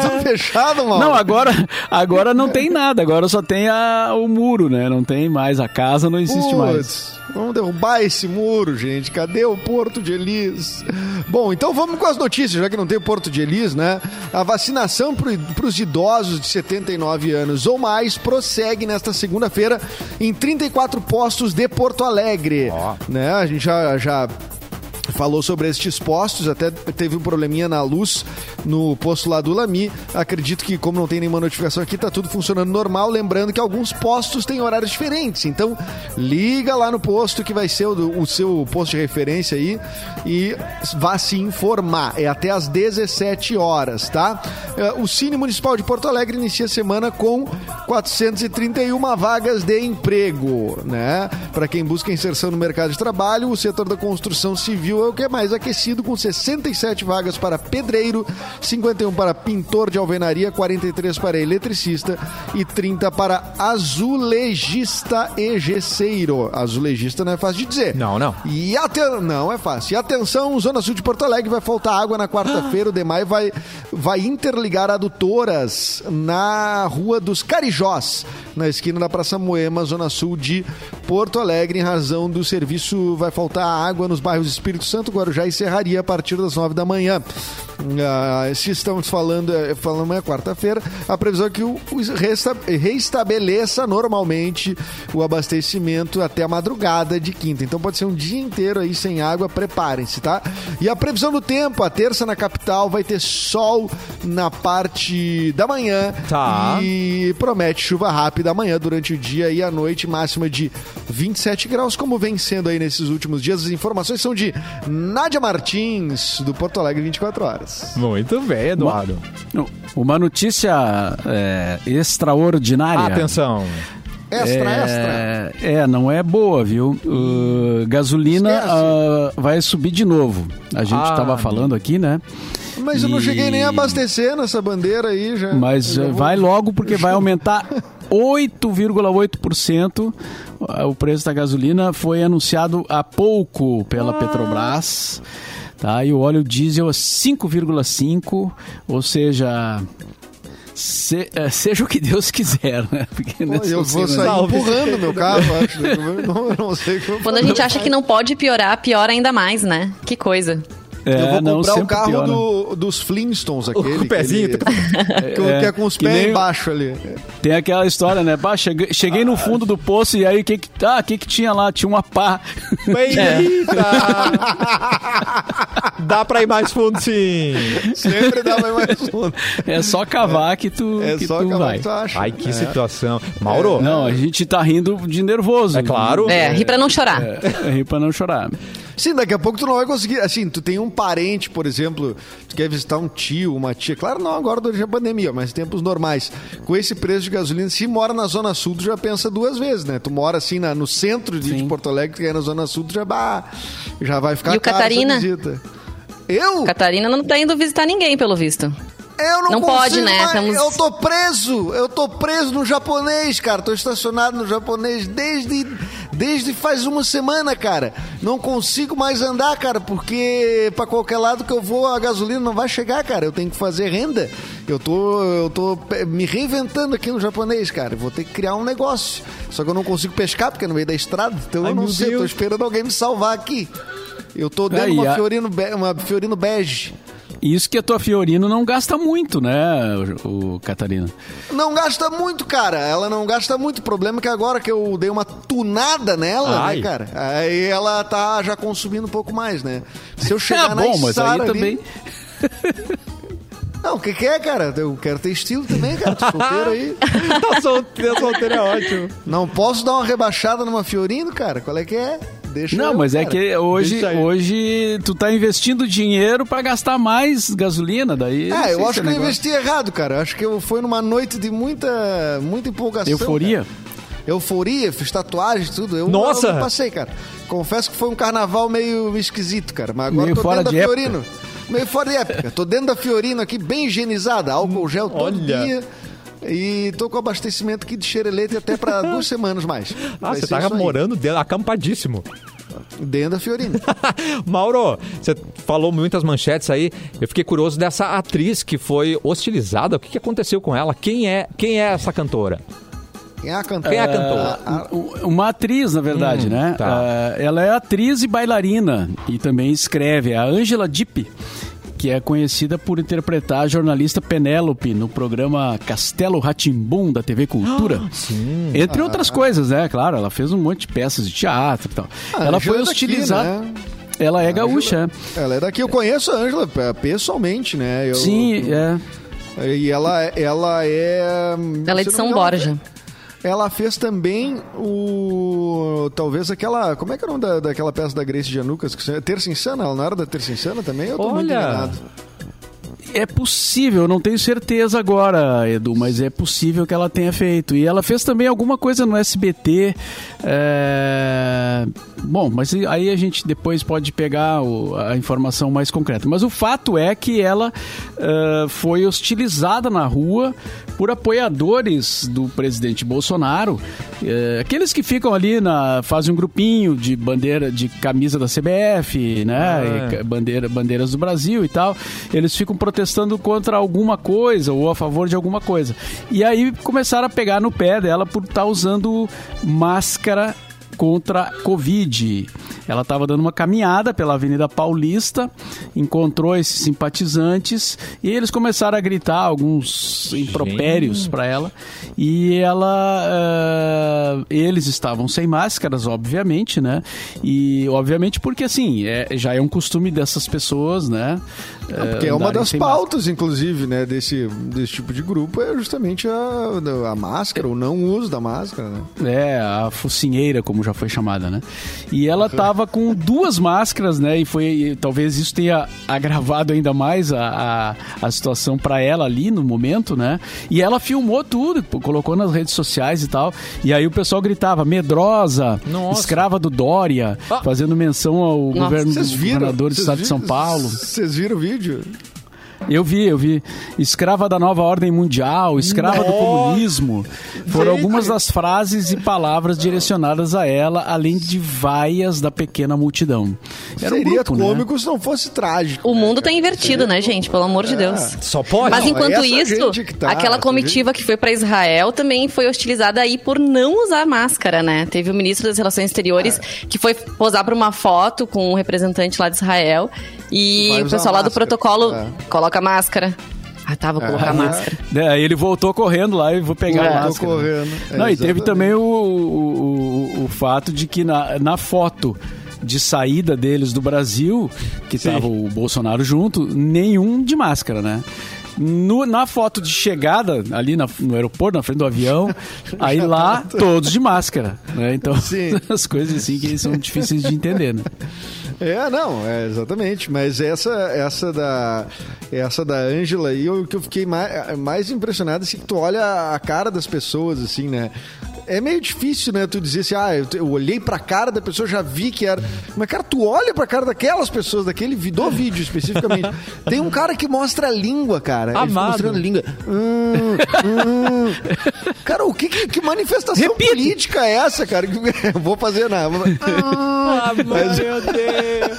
tudo fechado, mano. Não, agora, agora não tem nada, agora só tem a- o muro, né? Não tem mais, a casa não existe mais. Vamos derrubar esse muro, gente. Cadê o Porto de Elis? Bom, então vamos com as notícias, já que não tem o Porto de Elis, né? A vacinação para os idosos de 79 anos ou mais prossegue nesta segunda-feira em 34 postos de Porto Alegre. Né? A gente já, já falou sobre estes postos, até teve um probleminha na luz no posto lá do Lami. Acredito que, como não tem nenhuma notificação aqui, tá tudo funcionando normal. Lembrando que alguns postos têm horários diferentes. Então, liga lá no posto que vai ser o, o seu posto de referência aí e vá se informar. É até às 17 horas, tá? Eh, O Cine Municipal de Porto Alegre inicia a semana com 431 vagas de emprego, né? Para quem busca inserção no mercado de trabalho, o setor da construção civil é o que é mais aquecido, com 67 vagas para pedreiro, 51 para pintor de alvenaria, 43 para eletricista e 30 para azulejista e gesseiro. Azulejista não é fácil de dizer. Não, não. E aten... não é fácil. E atenção, Zona Sul de Porto Alegre vai faltar água na quarta-feira. O DEMAI vai, vai interligar adutoras na Rua dos Carijós, na esquina da Praça Moema, Zona Sul de Porto Alegre, em razão do serviço vai faltar água nos bairros Espírito Santo, Guarujá e Serraria a partir das nove da manhã. Ah, se estamos falando, eh, falando amanhã, quarta-feira, a previsão é que o, o resta- reestabeleça normalmente o abastecimento até a madrugada de quinta. Então pode ser um dia inteiro aí sem água, preparem-se, tá? E a previsão do tempo, a terça na capital vai ter sol na parte da manhã Tá. e promete chuva rápida amanhã durante o dia e a noite, máxima de 27 graus, como vem sendo aí nesses últimos dias. As informações são de Nádia Martins, do Porto Alegre 24 horas. Muito bem, Eduardo. Não, Uma notícia é, extraordinária. Atenção. Extra, é, extra. É, não é boa, viu? Uh, gasolina ah, vai subir de novo. A gente Ah, estava falando aqui, né? Mas eu não E- cheguei nem a abastecer nessa bandeira aí já. Mas Eu eh, já vou- vai logo porque vai (laughs) aumentar 8,8%. Ah, O preço da gasolina foi anunciado há pouco pela Petrobras. Tá? E o óleo diesel é 5,5%, ou seja, se- eh, seja o que Deus quiser, né? Porque Pô, eu vou sair Salve. empurrando meu carro, (laughs) acho. Não, não sei como. Quando a gente acha que não pode piorar, piora ainda mais, né? Que coisa. Eu É, vou não, comprar o carro piora. do- dos Flintstones, aquele. Com o pezinho. Que, ele- que, o- É, que é com os que pés nem embaixo ali. Tem aquela história, né? Bah, cheguei, cheguei no fundo do poço e aí o que que, ah, que que tinha lá? Tinha uma pá. Eita! Dá pra ir mais fundo, sim. Sempre dá mais fundo. É só cavar que tu, É que só tu acabar vai. que tu acha. Ai, que situação. Mauro, Não, a gente tá rindo de nervoso. É claro. É, ri pra não chorar. É, rir pra não chorar. Sim, daqui a pouco tu não vai conseguir. Assim, tu tem um parente, por exemplo, tu quer visitar um tio, uma tia. Claro, não agora durante a pandemia, mas em tempos normais. Com esse preço de gasolina, se mora na Zona Sul, tu já pensa duas vezes, né? Tu mora assim na- no centro de, de Porto Alegre, tu quer ir na Zona Sul, tu já, bah, já vai ficar E o caro Catarina? visita. Eu? Catarina não tá indo visitar ninguém, pelo visto. Eu não, Não consigo pode, né? mais. Estamos- Eu tô preso. Eu tô preso no japonês, cara. Tô estacionado no japonês desde, desde faz uma semana, cara. Não consigo mais andar, cara, porque pra qualquer lado que eu vou, a gasolina não vai chegar, cara. Eu tenho que fazer renda. Eu tô, eu tô me reinventando aqui no japonês, cara. Vou ter que criar um negócio. Só que eu não consigo pescar porque é no meio da estrada. Então Ai, eu não sei. Eu tô Deus. esperando alguém me salvar aqui. Eu tô dentro de uma a- Fiorino, be- uma Fiorino bege. Isso que a tua Fiorino não gasta muito, né, o, o Catarina? Não gasta muito, cara. Ela não gasta muito. O problema é que agora que eu dei uma tunada nela, Ai. né, cara? Aí ela tá já consumindo um pouco mais, né? Se eu (laughs) chegar É na bom, mas aí ali- também. Não, o que, que é, cara? Eu quero ter estilo também, cara. Tô solteiro aí. (laughs) tá solteiro, solteiro é ótimo. Não posso dar uma rebaixada numa Fiorino, cara? Qual é que é? Deixa Não, eu, mas é cara. que hoje, hoje tu tá investindo dinheiro pra gastar mais gasolina, daí. É, sei eu acho que eu investi errado, cara. Acho que eu foi numa noite de muita, muita empolgação. Euforia? cara. Euforia, fiz tatuagem, tudo. Eu, Nossa! Eu passei, cara. Confesso que foi um carnaval meio esquisito, cara. Mas agora Meio tô fora dentro de da época. Fiorino. meio fora de época. Tô dentro da Fiorino aqui, bem higienizada, álcool gel todo Olha. dia. E tô com abastecimento aqui de xerelete até pra (laughs) duas semanas mais. Ah, Vai você tá morando dentro, acampadíssimo. Dentro da Fiorino. (laughs) Mauro, você falou muitas manchetes aí. Eu fiquei curioso dessa atriz que foi hostilizada. O que, que aconteceu com ela? Quem é, quem é essa cantora? Quem é a cantora? Quem é a cantora? Ah, U- Uma atriz, na verdade, Hum, né? tá. Ah, ela é atriz e bailarina e também escreve. É a Angela Dipp, que é conhecida por interpretar a jornalista Penélope no programa Castelo Ratimbum da TV Cultura. Sim. Entre outras coisas, né? Claro, ela fez um monte de peças de teatro e tal. a ela foi é hostilizada. né? Ela é gaúcha, Ela é daqui, eu conheço a Ângela pe- pessoalmente, né? é. Eu- Sim, é. E ela, ela é. Ela é de São Borja. Ela fez também o. Talvez aquela. Como é que é o nome da, daquela peça da Grace Janucas? Que Terça Insana? Ela não era da Terça Insana também? Eu tô muito Olha. enganado. É possível, não tenho certeza agora, Edu, mas é possível que ela tenha feito. E ela fez também alguma coisa no SBT. é, Bom, mas aí a gente depois pode pegar o- a informação mais concreta. Mas o fato é que ela é, foi hostilizada na rua por apoiadores do presidente Bolsonaro. É, aqueles que ficam ali, na, fazem um grupinho de bandeira, de camisa da CBF, né? Ah, ca- bandeira, bandeiras do Brasil e tal, eles ficam protestando contra alguma coisa ou a favor de alguma coisa. E aí começaram a pegar no pé dela por estar usando máscara contra a Covid. Ela estava dando uma caminhada pela Avenida Paulista, encontrou esses simpatizantes e eles começaram a gritar alguns impropérios para ela. E ela, eh, eles estavam sem máscaras, obviamente, né? E obviamente porque assim é, já é um costume dessas pessoas, né? Ah, Porque é uma das sem máscara. pautas, inclusive, né, desse, desse tipo de grupo, é justamente a, a máscara, o não uso da máscara, né? É, a focinheira, como já foi chamada, né? E ela tava com duas máscaras, né? E foi. e talvez isso tenha agravado ainda mais a, a, a situação pra ela ali no momento, né? E ela filmou tudo, colocou nas redes sociais e tal. E aí o pessoal gritava, medrosa, Nossa. escrava do Dória, Ah. fazendo menção ao Nossa. governo viram? governador do estado de São viram- Paulo. Vocês viram o vídeo? vídeo Eu vi, eu vi. Escrava da nova ordem mundial, escrava do Nossa. comunismo. Foram Gente. algumas das frases e palavras direcionadas a ela, além de vaias da pequena multidão. Era um Seria grupo, né? cômico se não fosse trágico. O né, mundo tá invertido, né, gente? Pelo amor de Deus. Só pode? Mas Não, enquanto essa isso, gente que tá, aquela comitiva que foi pra Israel também foi hostilizada aí por não usar máscara, né? Teve o ministro das Relações Exteriores É. que foi posar pra uma foto com um representante lá de Israel e o pessoal lá do protocolo É. coloca máscara. Ah, tá, vou colocar É. máscara. (laughs) É, aí ele voltou correndo lá e vou pegar É. a máscara. correndo. É, Não, e teve também o, o, o- o fato de que na, na foto de saída deles do Brasil, que tava o Bolsonaro junto, nenhum de máscara, né? No- na foto de chegada, ali na- no aeroporto, na frente do avião, (laughs) aí lá, todos de máscara, né? Então, Sim. (laughs) as coisas assim que são difíceis de entender, né? É, não, é exatamente. Mas essa, essa da, essa da Ângela aí, o que eu fiquei mais, mais impressionado assim, que tu olha a cara das pessoas, assim, né? É meio difícil, né? Tu dizer assim, ah, eu, eu olhei pra cara da pessoa, já vi que era. Mas, cara, tu olha pra cara daquelas pessoas, daquele do vídeo especificamente. (laughs) Tem um cara que mostra a língua, cara. Ele fica Amado. mostrando a língua. Hum, hum. Cara, o que, que, manifestação política é essa, cara? (laughs) Vou fazer na. Ah, (laughs) Mas- meu Deus.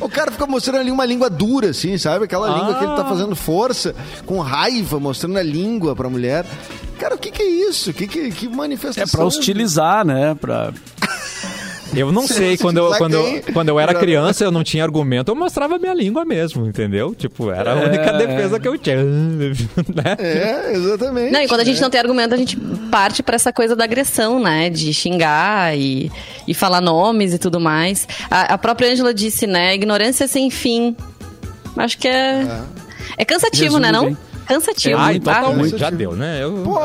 O cara fica mostrando ali uma língua dura, assim, sabe? Aquela Ah. língua que ele tá fazendo força, com raiva, mostrando a língua pra mulher. Cara, o que que é isso? Que, que, que É manifestação? pra hostilizar, né? Pra... (laughs) Eu não sei, se quando eu, quando, eu, quando eu era criança, eu não tinha argumento, eu mostrava minha língua mesmo, entendeu? Tipo, era a única defesa que eu tinha. (laughs) né? É, exatamente. Não, e quando a gente né? não tem argumento, a gente parte pra essa coisa da agressão, né? De xingar e, e falar nomes e tudo mais. A, a própria Ângela disse, né? Ignorância sem fim. Acho que é. É, cansativo, Resume né? Não? bem. Cansativo. Ai, Ah, totalmente, muito. já deu, né? Eu... Pô,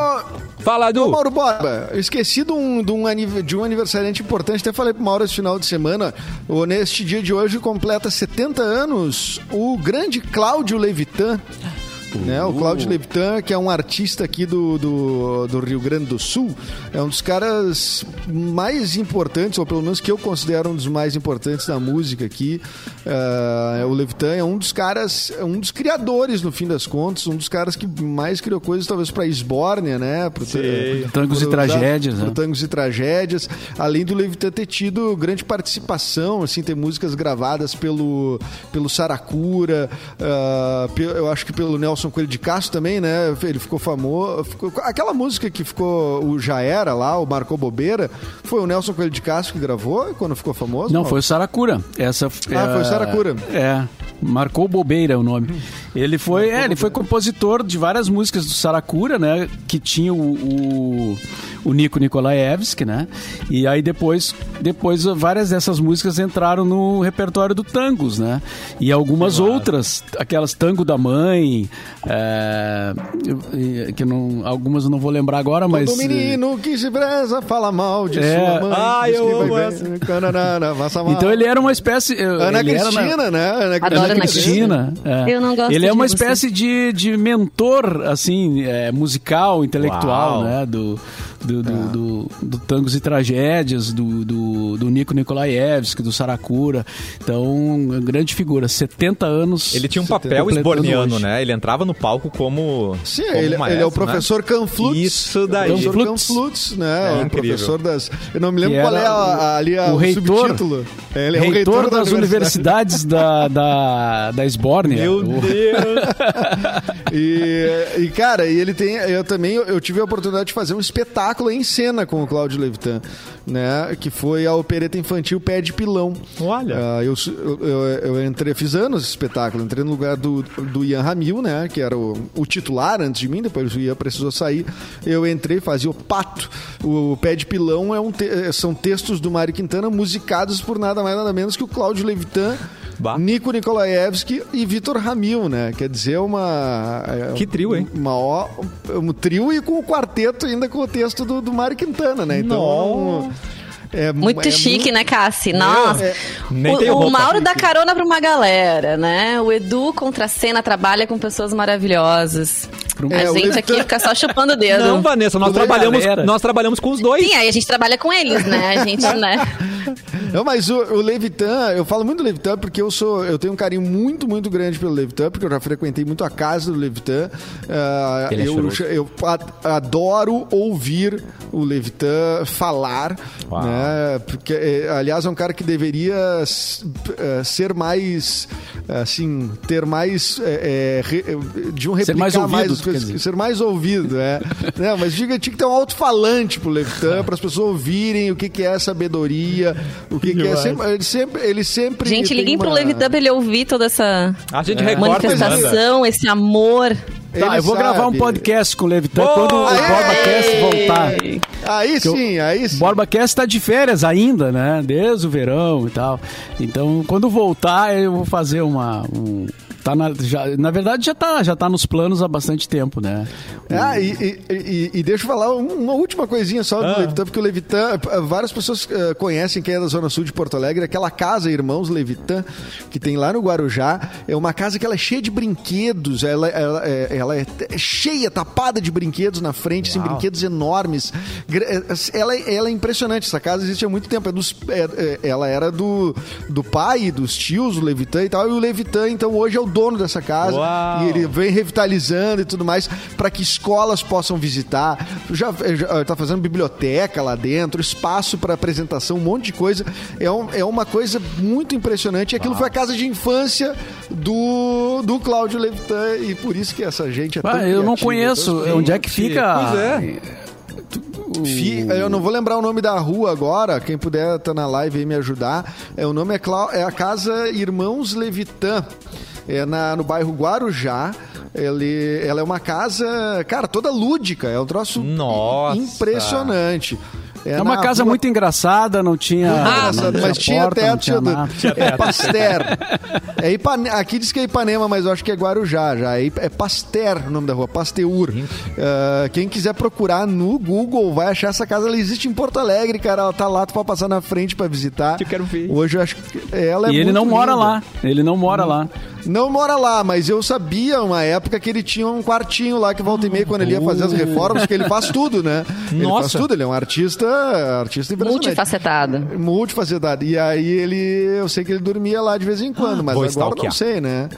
Fala, Ô, Edu. Mauro Borba, eu esqueci de um, de, um de um aniversariante importante, até falei pro Mauro esse final de semana. O- Neste dia de hoje completa 70 anos o grande Cláudio Levitan, né? O Cláudio Levitan, que é um artista aqui do, do, do Rio Grande do Sul, é um dos caras mais importantes, ou pelo menos que eu considero um dos mais importantes da música aqui. Uh, o Levitan é um dos caras, é um dos criadores, no fim das contas, um dos caras que mais criou coisas, talvez, para Esbórnia, né? Pro, pro Tangos e Tragédias, pro né? Tangos e Tragédias. Além do Levitan ter tido grande participação, assim, ter músicas gravadas pelo, pelo Saracura, uh, eu acho que pelo Nelson Coelho de Castro também, né? Ele ficou famoso. Ficou, aquela música que ficou o Já Era lá, o Marcou Bobeira, foi o Nelson Coelho de Castro que gravou quando ficou famoso? Não, foi o Saracura. Essa, ah, foi o Saracura. É. Marcou Bobeira o nome. Ele foi, é, ele foi compositor de várias músicas do Saracura, né? Que tinha o, o, o Nico Nikolaevski, né? E aí depois, depois várias dessas músicas entraram no repertório do tangos, né? E algumas claro. outras, aquelas tango da mãe, é, que não, algumas eu não vou lembrar agora, mas... O menino que se preza fala mal de é, sua mãe. Ah, eu amo essa. (laughs) Então ele era uma espécie... Ana Cristina, na... né? Ana, Adoro Ana Cristina. É. Eu não gosto Ele é uma espécie de, de mentor, assim, é, musical, intelectual, Uau. né? Do, do, do, é. do, do, Tangos e Tragédias, do, do, do Nico Nikolaevski, do Saracura. Então, grande figura, 70 anos. Ele tinha um papel esborniano, né? Ele entrava no palco como. Sim, como ele, maestro, ele é o professor né? Canflutz. Isso daí. Professor Canflutz, né? É o professor das. Eu não me lembro qual é a, a, ali a, o, o reitor, subtítulo. Ele é reitor, o reitor das universidades da, da, da Esbórnia. Meu Deus! (laughs) e, e, cara, e ele tem. Eu também eu tive a oportunidade de fazer um espetáculo em cena com o Cláudio Levitan, né? Que foi a opereta infantil Pé de Pilão. Olha. Uh, eu, eu, eu, entrei, fiz anos esse espetáculo, entrei no lugar do, do Ian Ramil, né? Que era o, o titular antes de mim, depois o Ian precisou sair. Eu entrei, fazia o pato. O Pé de Pilão é um te, são textos do Mário Quintana musicados por nada mais nada menos que o Cláudio Levitan. Bah. Nico Nikolaevski e Vitor Ramil, né? Quer dizer, uma. Que trio, hein? Uma, um trio e com o quarteto ainda com o texto do, do Mário Quintana, né? Então. É, muito é chique, muito... né, Cassi? Nossa. É, o, o Mauro dá carona pra uma galera, né? O Edu contra a cena trabalha com pessoas maravilhosas. É, a gente aqui fica só chupando o dedo. Não, Vanessa, nós trabalhamos, nós trabalhamos com os dois. Sim, aí a gente trabalha com eles, né? A gente, né? Não, mas o, o Levitan, eu falo muito do Levitan porque eu sou, eu tenho um carinho muito, muito grande pelo Levitan, porque eu já frequentei muito a casa do Levitan. Uh, eu, eu adoro ouvir o Levitan falar, Uau. né? Porque, eh, aliás, é um cara que deveria uh, ser mais, assim, ter mais é, de um replicar ser mais, ouvido, mais ser mais ouvido, é. (laughs) Não, mas diga, tinha que ter um alto-falante pro Levitan para as pessoas ouvirem o que, que é sabedoria, o que, que, que é sempre, ele sempre, ele sempre. Gente, liguem uma... pro Levitan pra ele ouvir toda essa a gente é. manifestação, esse amor. Tá, ele eu vou sabe. gravar um podcast com o Levitan quando o BorbaCast voltar. Aí sim, aí sim. O BorbaCast tá de férias ainda, né? Desde o verão e tal. Então, quando voltar, eu vou fazer uma, um, Tá na, já, na verdade, já tá, já tá nos planos há bastante tempo, né? Ah, e, e, e, e deixa eu falar uma última coisinha só do ah. Levitan, porque o Levitan, várias pessoas uh, conhecem quem é da Zona Sul de Porto Alegre, aquela casa Irmãos Levitan, que tem lá no Guarujá, é uma casa que ela é cheia de brinquedos, ela, ela, é, ela é cheia, tapada de brinquedos na frente, assim, brinquedos enormes. Ela, ela é impressionante, essa casa existe há muito tempo, é dos, é, é, ela era do, do pai, dos tios, do Levitan e tal, e o Levitan, então, hoje é o dono dessa casa Uau. e ele vem revitalizando e tudo mais para que escolas possam visitar. Já, já tá fazendo biblioteca lá dentro, espaço para apresentação, um monte de coisa. É, um, é uma coisa muito impressionante. E aquilo Uau. foi a casa de infância do, do Cláudio Levitan e por isso que essa gente é tão ah, Eu não conheço. Onde é que fica? Pois é. Eu não vou lembrar o nome da rua agora. Quem puder estar tá na live aí me ajudar. É, o nome é, Clá... é a Casa Irmãos Levitan é na, no bairro Guarujá. Ele, ela é uma casa, cara, toda lúdica. É um troço Nossa. impressionante. É, é uma casa rua... muito engraçada, não tinha. Ah, não mas tinha porta, teto. Tinha tinha é Pasteur. É Ipane... Aqui diz que é Ipanema, mas eu acho que é Guarujá já. É, é Pasteur o nome da rua, Pasteur. Uh, quem quiser procurar no Google vai achar essa casa. Ela existe em Porto Alegre, cara. Ela tá lá, tu pode passar na frente para visitar. Eu quero ver. Hoje eu acho que ela é E ele não mora lá. Ele não mora hum. lá. Não mora lá, mas eu sabia uma época que ele tinha um quartinho lá que volta e meia quando ele ia fazer as reformas, porque ele faz tudo, né? Ele faz Nossa. tudo, ele é um artista, artista impressionante. Multifacetado. Multifacetado. E aí ele, eu sei que ele dormia lá de vez em quando, mas Vou agora não sei, né?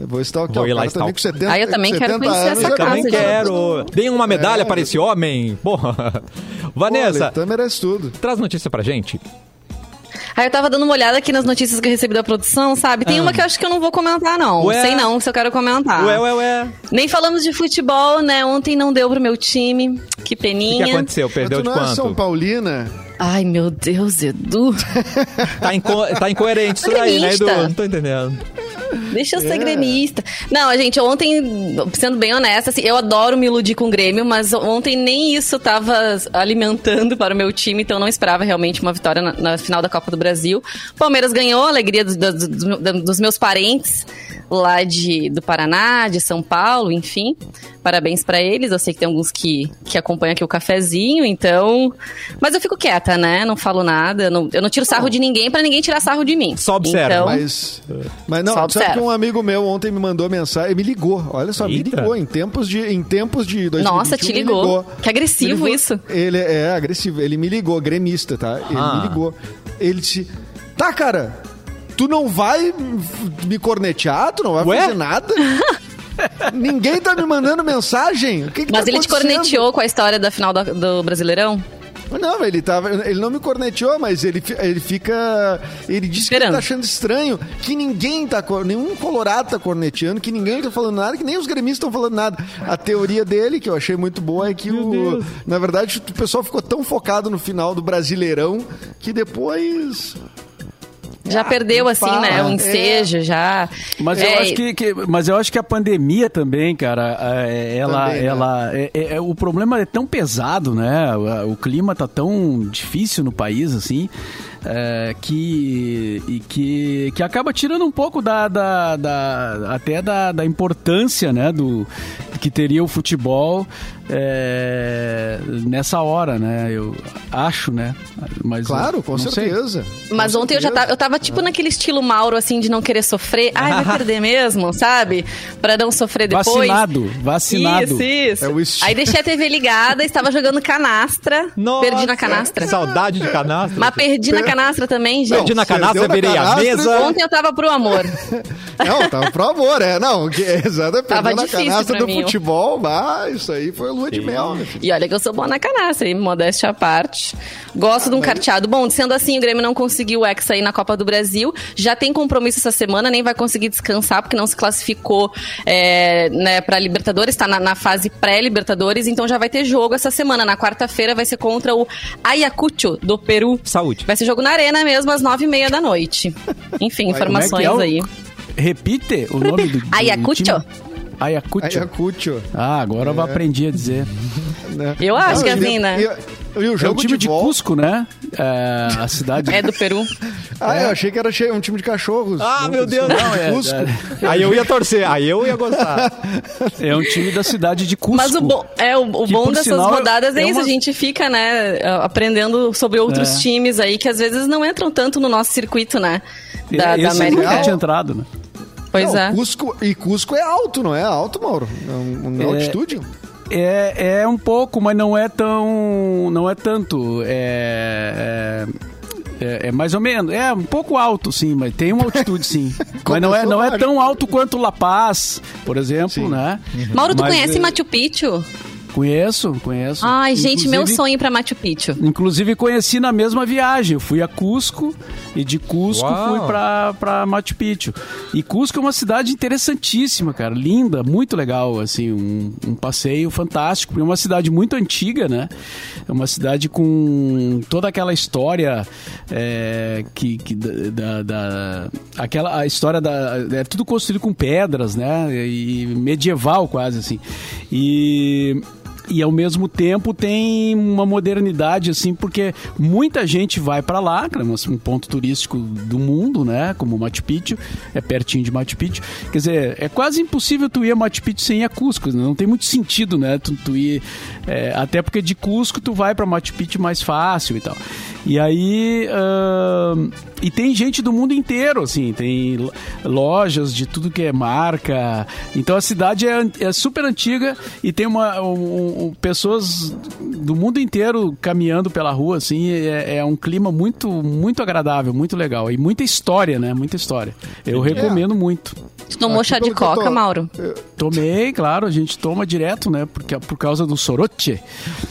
Eu Vou stalkear. Vou ir lá também stalkear. com 70, Ah, eu também quero 70 conhecer anos, essa casa, Também gente. quero. Deem uma medalha para esse homem. Porra. Pô, Vanessa, Letã merece tudo. traz notícia pra gente. Aí eu tava dando uma olhada aqui nas notícias que eu recebi da produção, sabe? Tem uma que eu acho que eu não vou comentar, não. Ah. Ué? Sei não se eu quero comentar. Ué, ué, ué. Nem falamos de futebol, né? Ontem não deu pro meu time. Que O que, peninha. que aconteceu? Mas Perdeu tu de não é quanto? São Paulina? Ai, meu Deus, Edu. Tá, inco... tá incoerente isso daí, né, Edu? Não tô entendendo. Deixa eu É. ser gremista. Não, gente, ontem, sendo bem honesta, assim, eu adoro me iludir com o Grêmio, mas ontem nem isso tava alimentando para o meu time, então eu não esperava realmente uma vitória na, na final da Copa do Brasil. Palmeiras ganhou, alegria dos, dos- dos- dos meus parentes lá de, do Paraná, de São Paulo, enfim. Parabéns pra eles. Eu sei que tem alguns que, que acompanham aqui o cafezinho, então. Mas eu fico quieta, né? Não falo nada. Eu não, eu não tiro sarro de ninguém pra ninguém tirar sarro de mim. Só observa. Então, Mas, mas não, Só sabe observa. que um amigo meu ontem me mandou mensagem, me ligou, olha só, me Eita. ligou em tempos de em tempos de 2021, Nossa, te me ligou. Que agressivo Me ligou. isso. Ele é agressivo, ele me ligou, gremista, tá? Ele Ah. me ligou. Ele disse: "Tá, cara, tu não vai me cornetear, tu não vai Ué? fazer nada?" (laughs) Ninguém tá me mandando mensagem. O que que Mas tá ele te corneteou com a história da final do, do Brasileirão? Não, ele tava. Ele não me corneteou, mas ele, ele fica. Ele disse que ele Esperando. tá achando estranho que ninguém tá. Nenhum Colorado tá corneteando, que ninguém tá falando nada, que nem os gremistas estão falando nada. A teoria dele, que eu achei muito boa, é que o. Na verdade, o pessoal ficou tão focado no final do Brasileirão que depois. Já perdeu, assim, para, né? O é. ensejo, já. Mas eu É, acho que, que- mas eu acho que a pandemia também, cara, é, ela, Também, né? ela, é- é- o problema é tão pesado, né? O, o clima tá tão difícil no país, assim, é, que, e que, que acaba tirando um pouco da, da- da- até da, da importância, né? Do que teria o futebol é, nessa hora, né? Eu acho, né? Mas Claro, com não sei. certeza. Mas Com ontem eu já certeza. tava, eu tava tipo naquele estilo Mauro, assim, de não querer sofrer. Ai, vai (laughs) perder mesmo, sabe? Pra não sofrer depois. Vacinado, vacinado. Isso, isso. É o estilo. Aí deixei a TV ligada, estava jogando canastra. Nossa, perdi na canastra. Saudade de canastra. Mas perdi na canastra também, gente. Perdi na canastra, na virei a mesa. Ontem eu tava pro amor. (laughs) Não, tava pro amor, é. Não, que, (laughs) exatamente. Tava na difícil canastra do mim, futebol, ah, isso aí foi lua de mel, né? E olha que eu sou boa na canastra, hein? Modéstia à parte. Gosto de um carteado. Bom, sendo assim, o Grêmio não conseguiu o Hexa aí na Copa do Brasil. Já tem compromisso essa semana, nem vai conseguir descansar, porque não se classificou é, né, pra Libertadores, tá na, na fase pré-Libertadores, então já vai ter jogo essa semana. Na quarta-feira vai ser contra o Ayacucho, do Peru. Saúde. Vai ser jogo na arena mesmo, às nove e meia da noite. (laughs) Enfim, é informações é o- aí. Repite o nome do, do (laughs) Ayacucho? time? Ayacucho. Ayacucho. Ah, agora eu aprendi a dizer. Né? Eu acho que e- assim, né? E, e o É o jogo time de, volta- Cusco, né? É, a cidade. É do Peru. (laughs) Ah, eu achei que era um time de cachorros. Ah, Não, meu Deus. Não, é, Cusco. Aí eu ia torcer, aí eu ia gostar. (laughs) é um time da cidade de Cusco. Mas o bom, é, o, o Que, bom dessas sinal, rodadas é, é isso, uma- a gente fica, né, aprendendo sobre outros É. times aí que às vezes não entram tanto no nosso circuito, né, da, da América. nunca tinha entrado, né? Pois Não, é. Cusco, e Cusco é alto, não é alto, Mauro? É um, um É. altitude? É, é um pouco, mas não é tão. Não é tanto. É, é, é- é mais ou menos. É um pouco alto, sim, mas tem uma altitude, sim. (laughs) mas não é, não é tão alto quanto La Paz, por exemplo, Sim. né? Mauro, tu Mas, conhece é, Machu Picchu? Conheço, conheço. Ai, gente, meu Inclusive- sonho pra Machu Picchu. Inclusive conheci na mesma viagem. Eu fui a Cusco e de Cusco Uau. fui pra, pra Machu Picchu. E Cusco é uma cidade interessantíssima, cara. Linda, muito legal, assim, um, um passeio fantástico. É uma cidade muito antiga, né? É uma cidade com toda aquela história é, que, que da, da- da- aquela a história da é tudo construído com pedras, né? E medieval quase assim. E e ao mesmo tempo tem uma modernidade assim porque muita gente vai para lá é um ponto turístico do mundo né como Machu Picchu é pertinho de Machu Picchu quer dizer é quase impossível tu ir a Machu Picchu sem ir a Cusco né? não tem muito sentido né tu, tu ir é, até porque de Cusco tu vai para Machu Picchu mais fácil e tal E aí. ahn, e tem gente do mundo inteiro, assim, tem lo- lojas de tudo que é marca. Então a cidade é, é super antiga e tem uma, um- um- pessoas do mundo inteiro caminhando pela rua, assim. É, é um clima muito, muito agradável, muito legal. E muita história, né? Muita história. Eu recomendo muito. Tu tomou Aqui chá de que coca, tô- Mauro? Tomei, claro, a gente toma direto, né? Porque, por causa do soroche. Que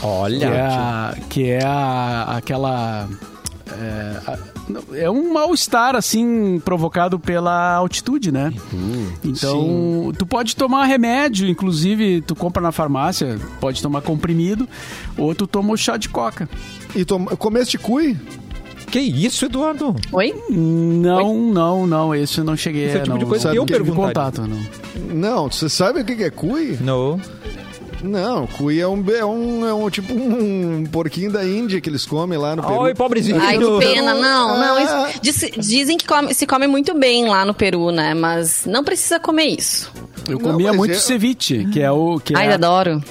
Olha. é, a- que é a- aquela. É, não, é um mal-estar, assim, provocado pela altitude, né? então, tu pode tomar remédio, inclusive, tu compra na farmácia, pode tomar comprimido, ou tu toma o chá de coca. E tom... comeste cui? Que isso, Eduardo? Oi? Não, não, não, esse eu não cheguei Esse é o a. tipo não, de coisa não que eu tive perguntaria. contato, não. Não, você sabe o que que é cui? Não. Não, cui é um, é um, é um tipo um porquinho da Índia que eles comem lá no Peru. Ai, pobrezinho. Ai, que pena. Não, não. Ah. isso- diz- dizem que come- se come muito bem lá no Peru, né? Mas não precisa comer isso. Eu Não, comia muito é- ceviche, que é o. Que Ai, é, adoro.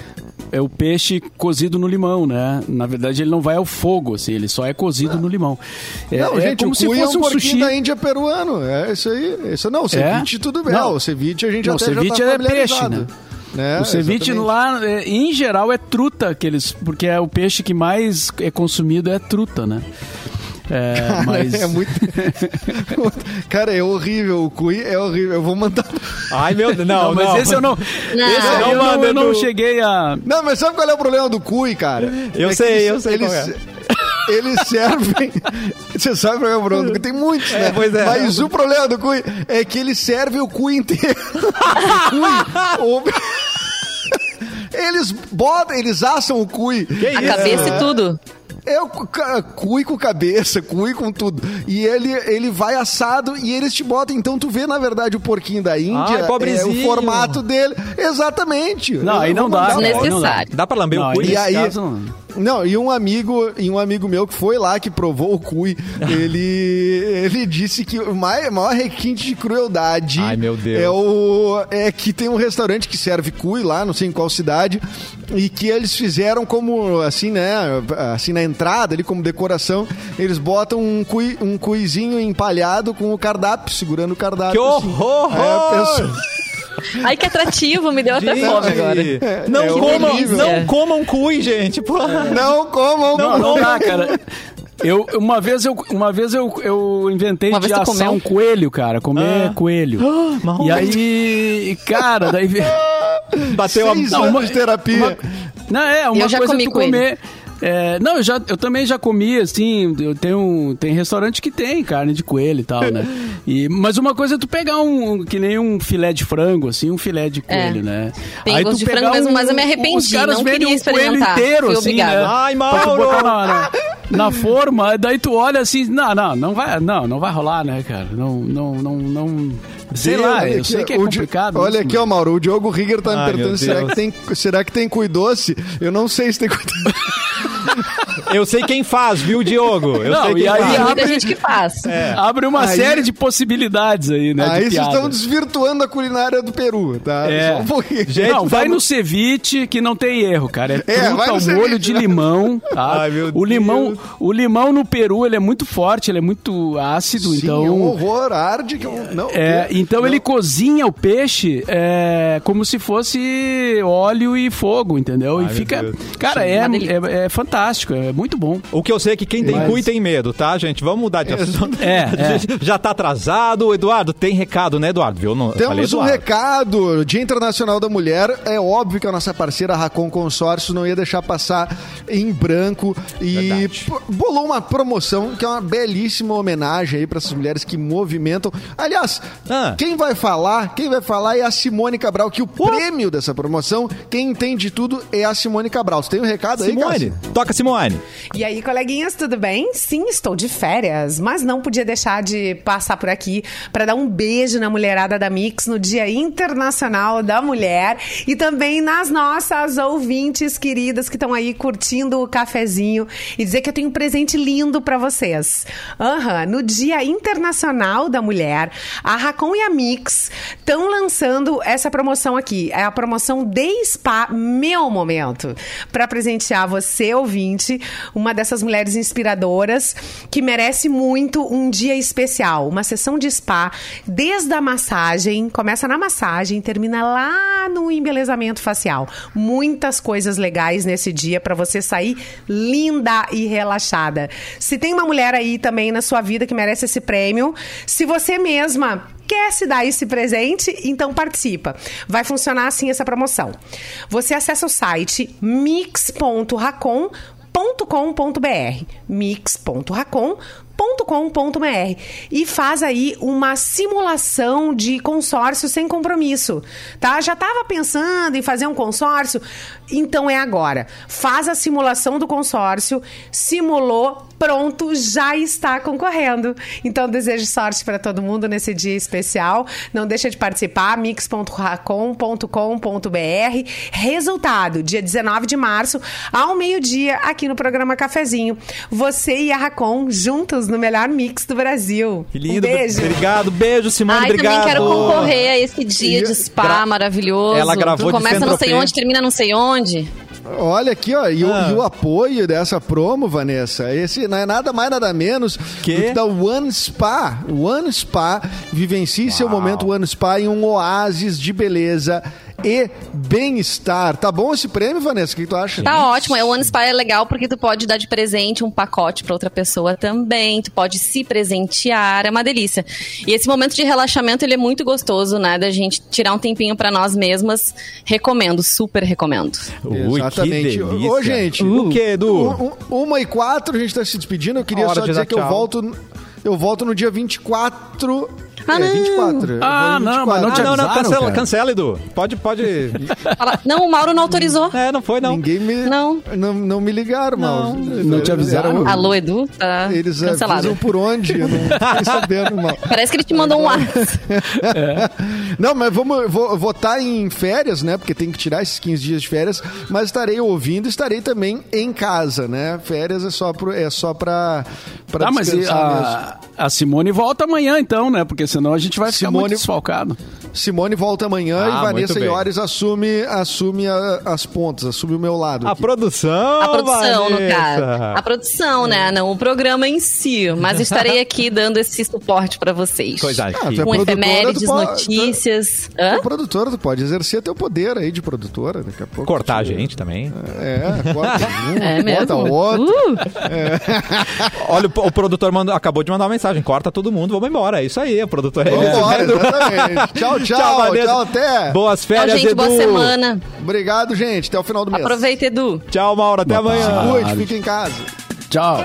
é o peixe cozido no limão, né? Na verdade, ele não vai ao fogo, assim, ele só é cozido no limão. É, Não, é gente, como o se cui fosse é um um porquinho sushi. da Índia peruano. É isso aí. Isso, não, o ceviche tudo bem. Não. o ceviche a gente Não, até ceviche já tá é peixe, familiarizado. Né? o ceviche exatamente. lá, é, em geral, é truta, que eles, porque é o peixe que mais é consumido é truta, né? É, (laughs) Cara, mas... é muito. (laughs) Cara, é horrível. O cui é horrível. Eu vou mandar. Ai, meu Deus. Não, Não, mas não. esse eu não. Não. Esse aí Não eu, não, eu não cheguei a. Não, mas sabe qual é o problema do cui, cara? Eu É sei, eu sei Eles, qual é. Eles servem. Você sabe é o problema cui? Tem muitos, né? pois é. Mas o problema do cui é que ele serve o cui inteiro. (laughs) o cui. (laughs) Eles botam, eles assam o cui. A cabeça e tudo. É o cu- ca- cui com cabeça, cui com tudo. E ele, ele vai assado e eles te botam. Então tu vê, na verdade, o porquinho da Índia. Ai, é, pobrezinho. o formato dele. Exatamente. Não, Eu aí não dá. Desnecessário. Dá pra lamber Não, o cu? E aí- caso, não. E um amigo, e um amigo meu que foi lá, que provou o cui, (laughs) ele, ele disse que o mai- maior requinte de crueldade Ai, meu Deus. é o é que tem um restaurante que serve cui lá, não sei em qual cidade, e que eles fizeram como assim, né, assim na entrada, ali como decoração, eles botam um cui, um cuizinho empalhado com o cardápio, segurando o cardápio. Que assim. horror! Aí a pessoa- Ai, que atrativo. Me deu até Gente, fome agora. Não, É comam, horrível. não comam cui, gente. Pô. Não comam, Não, não dá, cara. Eu, uma vez eu, uma vez eu, eu inventei Uma de assar comeu? um coelho, cara. Comer Ah. coelho. (gasps) Marrom. e aí, cara, daí... (laughs) Bateu a... Seis Não, anos uma- de terapia. uma- não, é, uma Eu já coisa é comi tu coelho. É, não, eu, já, eu também já comi, assim, eu tenho, tem restaurante que tem carne de coelho e tal, né? (laughs) E, mas uma coisa é tu pegar um, um- que nem um filé de frango, assim, um filé de coelho, né? Tem Aí gosto tu de pegar frango mesmo, mas eu me os arrependi, caras não queria um coelho experimentar. inteiro, Fui assim, obrigada. né? Ai, Mauro! na, na, na forma, daí tu olha assim, não, não, não vai, não, não vai rolar, né, cara? Não, não, não, não... Sei lá, eu aqui, sei que é o Di- complicado. Olha isso, aqui, ó, mas- Mauro. O Diogo Rigger tá me perguntando será que, tem, será que tem cui doce? Eu não sei se tem cui doce. (laughs) Eu sei quem faz, viu, Diogo? Eu Não, sei quem e aí Tem faz. abre- gente que faz. Abre uma Aí- série de possibilidades aí, né? de Aí vocês estão desvirtuando a culinária do Peru, tá? É. Só um pouquinho. Gente, não, vai vamos- no ceviche que não tem erro, cara. É, É, truta vai no ao ceviche, molho de vai. limão. Tá? Ai, meu o limão, Deus. o limão no Peru ele é muito forte, ele é muito ácido, Sim, então. é um horror, arde que eu... Não, É, então não. ele cozinha o peixe é, como se fosse óleo e fogo, entendeu? Ai, e fica. Deus. Cara, é, é, é fantástico, é muito bom. O que eu sei é que quem tem Mas- cu tem medo, tá, gente? Vamos mudar de assunto. (laughs) É, (laughs) é. Já tá atrasado. Eduardo, tem recado, né, Eduardo? Viu? Não, Temos um recado. Dia Internacional da Mulher. É óbvio que a nossa parceira Racon Consórcio não ia deixar passar em branco. E bolou uma promoção que é uma belíssima homenagem aí para essas mulheres que movimentam. Aliás, Ah. quem vai falar, quem vai falar é a Simone Cabral, que o prêmio dessa promoção, quem entende tudo é a Simone Cabral. Você tem um recado aí, Simone, toca Simone. E aí, coleguinhas, tudo bem? Sim, estou de férias, mas não podia deixar de passar por aqui para dar um beijo na mulherada da Mix no Dia Internacional da Mulher e também nas nossas ouvintes queridas que estão aí curtindo o cafezinho e dizer que eu tenho um presente lindo para vocês. Aham, no Dia Internacional da Mulher, a Racon e a Mix estão lançando essa promoção aqui. É a promoção de Spa Meu Momento. Para presentear você, ouvinte, uma dessas mulheres inspiradoras que merece muito um dia especial, uma sessão de spa, desde a massagem, começa na massagem, termina lá no embelezamento facial. Muitas coisas legais nesse dia para você sair linda e relaxada. Se tem uma mulher aí também na sua vida que merece esse prêmio, se você mesma quer se dar esse presente, então participa. Vai funcionar assim essa promoção. Você acessa o site mix.racon.com.br mix.racon.com.br e faz aí uma simulação de consórcio sem compromisso, tá? Já estava pensando em fazer um consórcio? Então é agora. Faz a simulação do consórcio, simulou, pronto, já está concorrendo. Então desejo sorte para todo mundo nesse dia especial. Não deixa de participar, mix.racon.com.br. Resultado, dia 19 de março, ao meio-dia, aqui no programa Cafezinho. Você e a Racon juntos no melhor mix do Brasil. Que lindo. Um beijo. Obrigado, beijo, Simone, Ai, obrigado. também quero concorrer a esse dia de spa Gra- maravilhoso. Ela gravou de Começa não sei onde, termina não sei onde. Olha aqui, ó, e, o- Ah. e o apoio dessa promo, Vanessa, esse não é nada mais, nada menos Que? do que da One Spa. One Spa, vivencie seu momento One Spa em um oásis de beleza e bem-estar. Tá bom esse prêmio, Vanessa? O que tu acha? Tá ótimo. É, o One Spa é legal porque tu pode dar de presente um pacote pra outra pessoa também. Tu pode se presentear. É uma delícia. E esse momento de relaxamento, ele é muito gostoso, né? Da gente tirar um tempinho pra nós mesmas. Recomendo, super recomendo. Ui, Exatamente. que delícia. Ô, gente, O que, Edu? Um- um- uma e quatro, a gente tá se despedindo. Eu queria só dizer que eu volto. Eu volto no dia 24. Ah, é, não. 24. Eu Ah, vou no não, mas não Ah, te não, não, avisaram, cancela, cara? cancela, Edu. Pode, pode. Fala- Não, o Mauro não autorizou. É, não foi, não. Ninguém me. Não. Não, não me ligaram, mal. Não te avisaram? Era- Alô, Edu? Tá Eles cancelado. avisam por onde? Eu não fiquei sabendo, mal. Parece que ele te mandou um WhatsApp. (laughs) Não, mas vamos, eu vou vou estar em férias, né? Porque tem que tirar esses 15 dias de férias, mas estarei ouvindo, estarei também em casa, né? Férias é só pro, é só pra, pra Ah, mas a, a Simone volta amanhã, então, né? Porque senão a gente vai ficar Simone- muito desfalcado. Simone volta amanhã Ah, e Vanessa. Iores assume, assume a- as pontas, assume o meu lado. A aqui. produção, A produção, no Vanessa. caso. A produção, né? Não o programa em si. Mas estarei aqui dando esse suporte pra vocês. Coisa Ah, aqui. é Com produtora, efemérides, notícias. Tu é Hã? produtora, tu pode exercer teu poder aí de produtora daqui a pouco. Cortar a Tu- gente também. É, corta (laughs) um, É mesmo? corta outro. Uh, (laughs) Olha, o, o produtor mandou- acabou de mandar uma mensagem. Corta todo mundo, vamos embora. É isso aí, o produtor Vambora, (laughs) exatamente. Tchau, tchau, tchau, Vanessa. até. Boas tchau, férias, gente. Edu. Boa semana. Obrigado, gente. Até o final do mês. Aproveita, Edu. Tchau, Mauro. Até amanhã. Cuide, fique em casa. Tchau.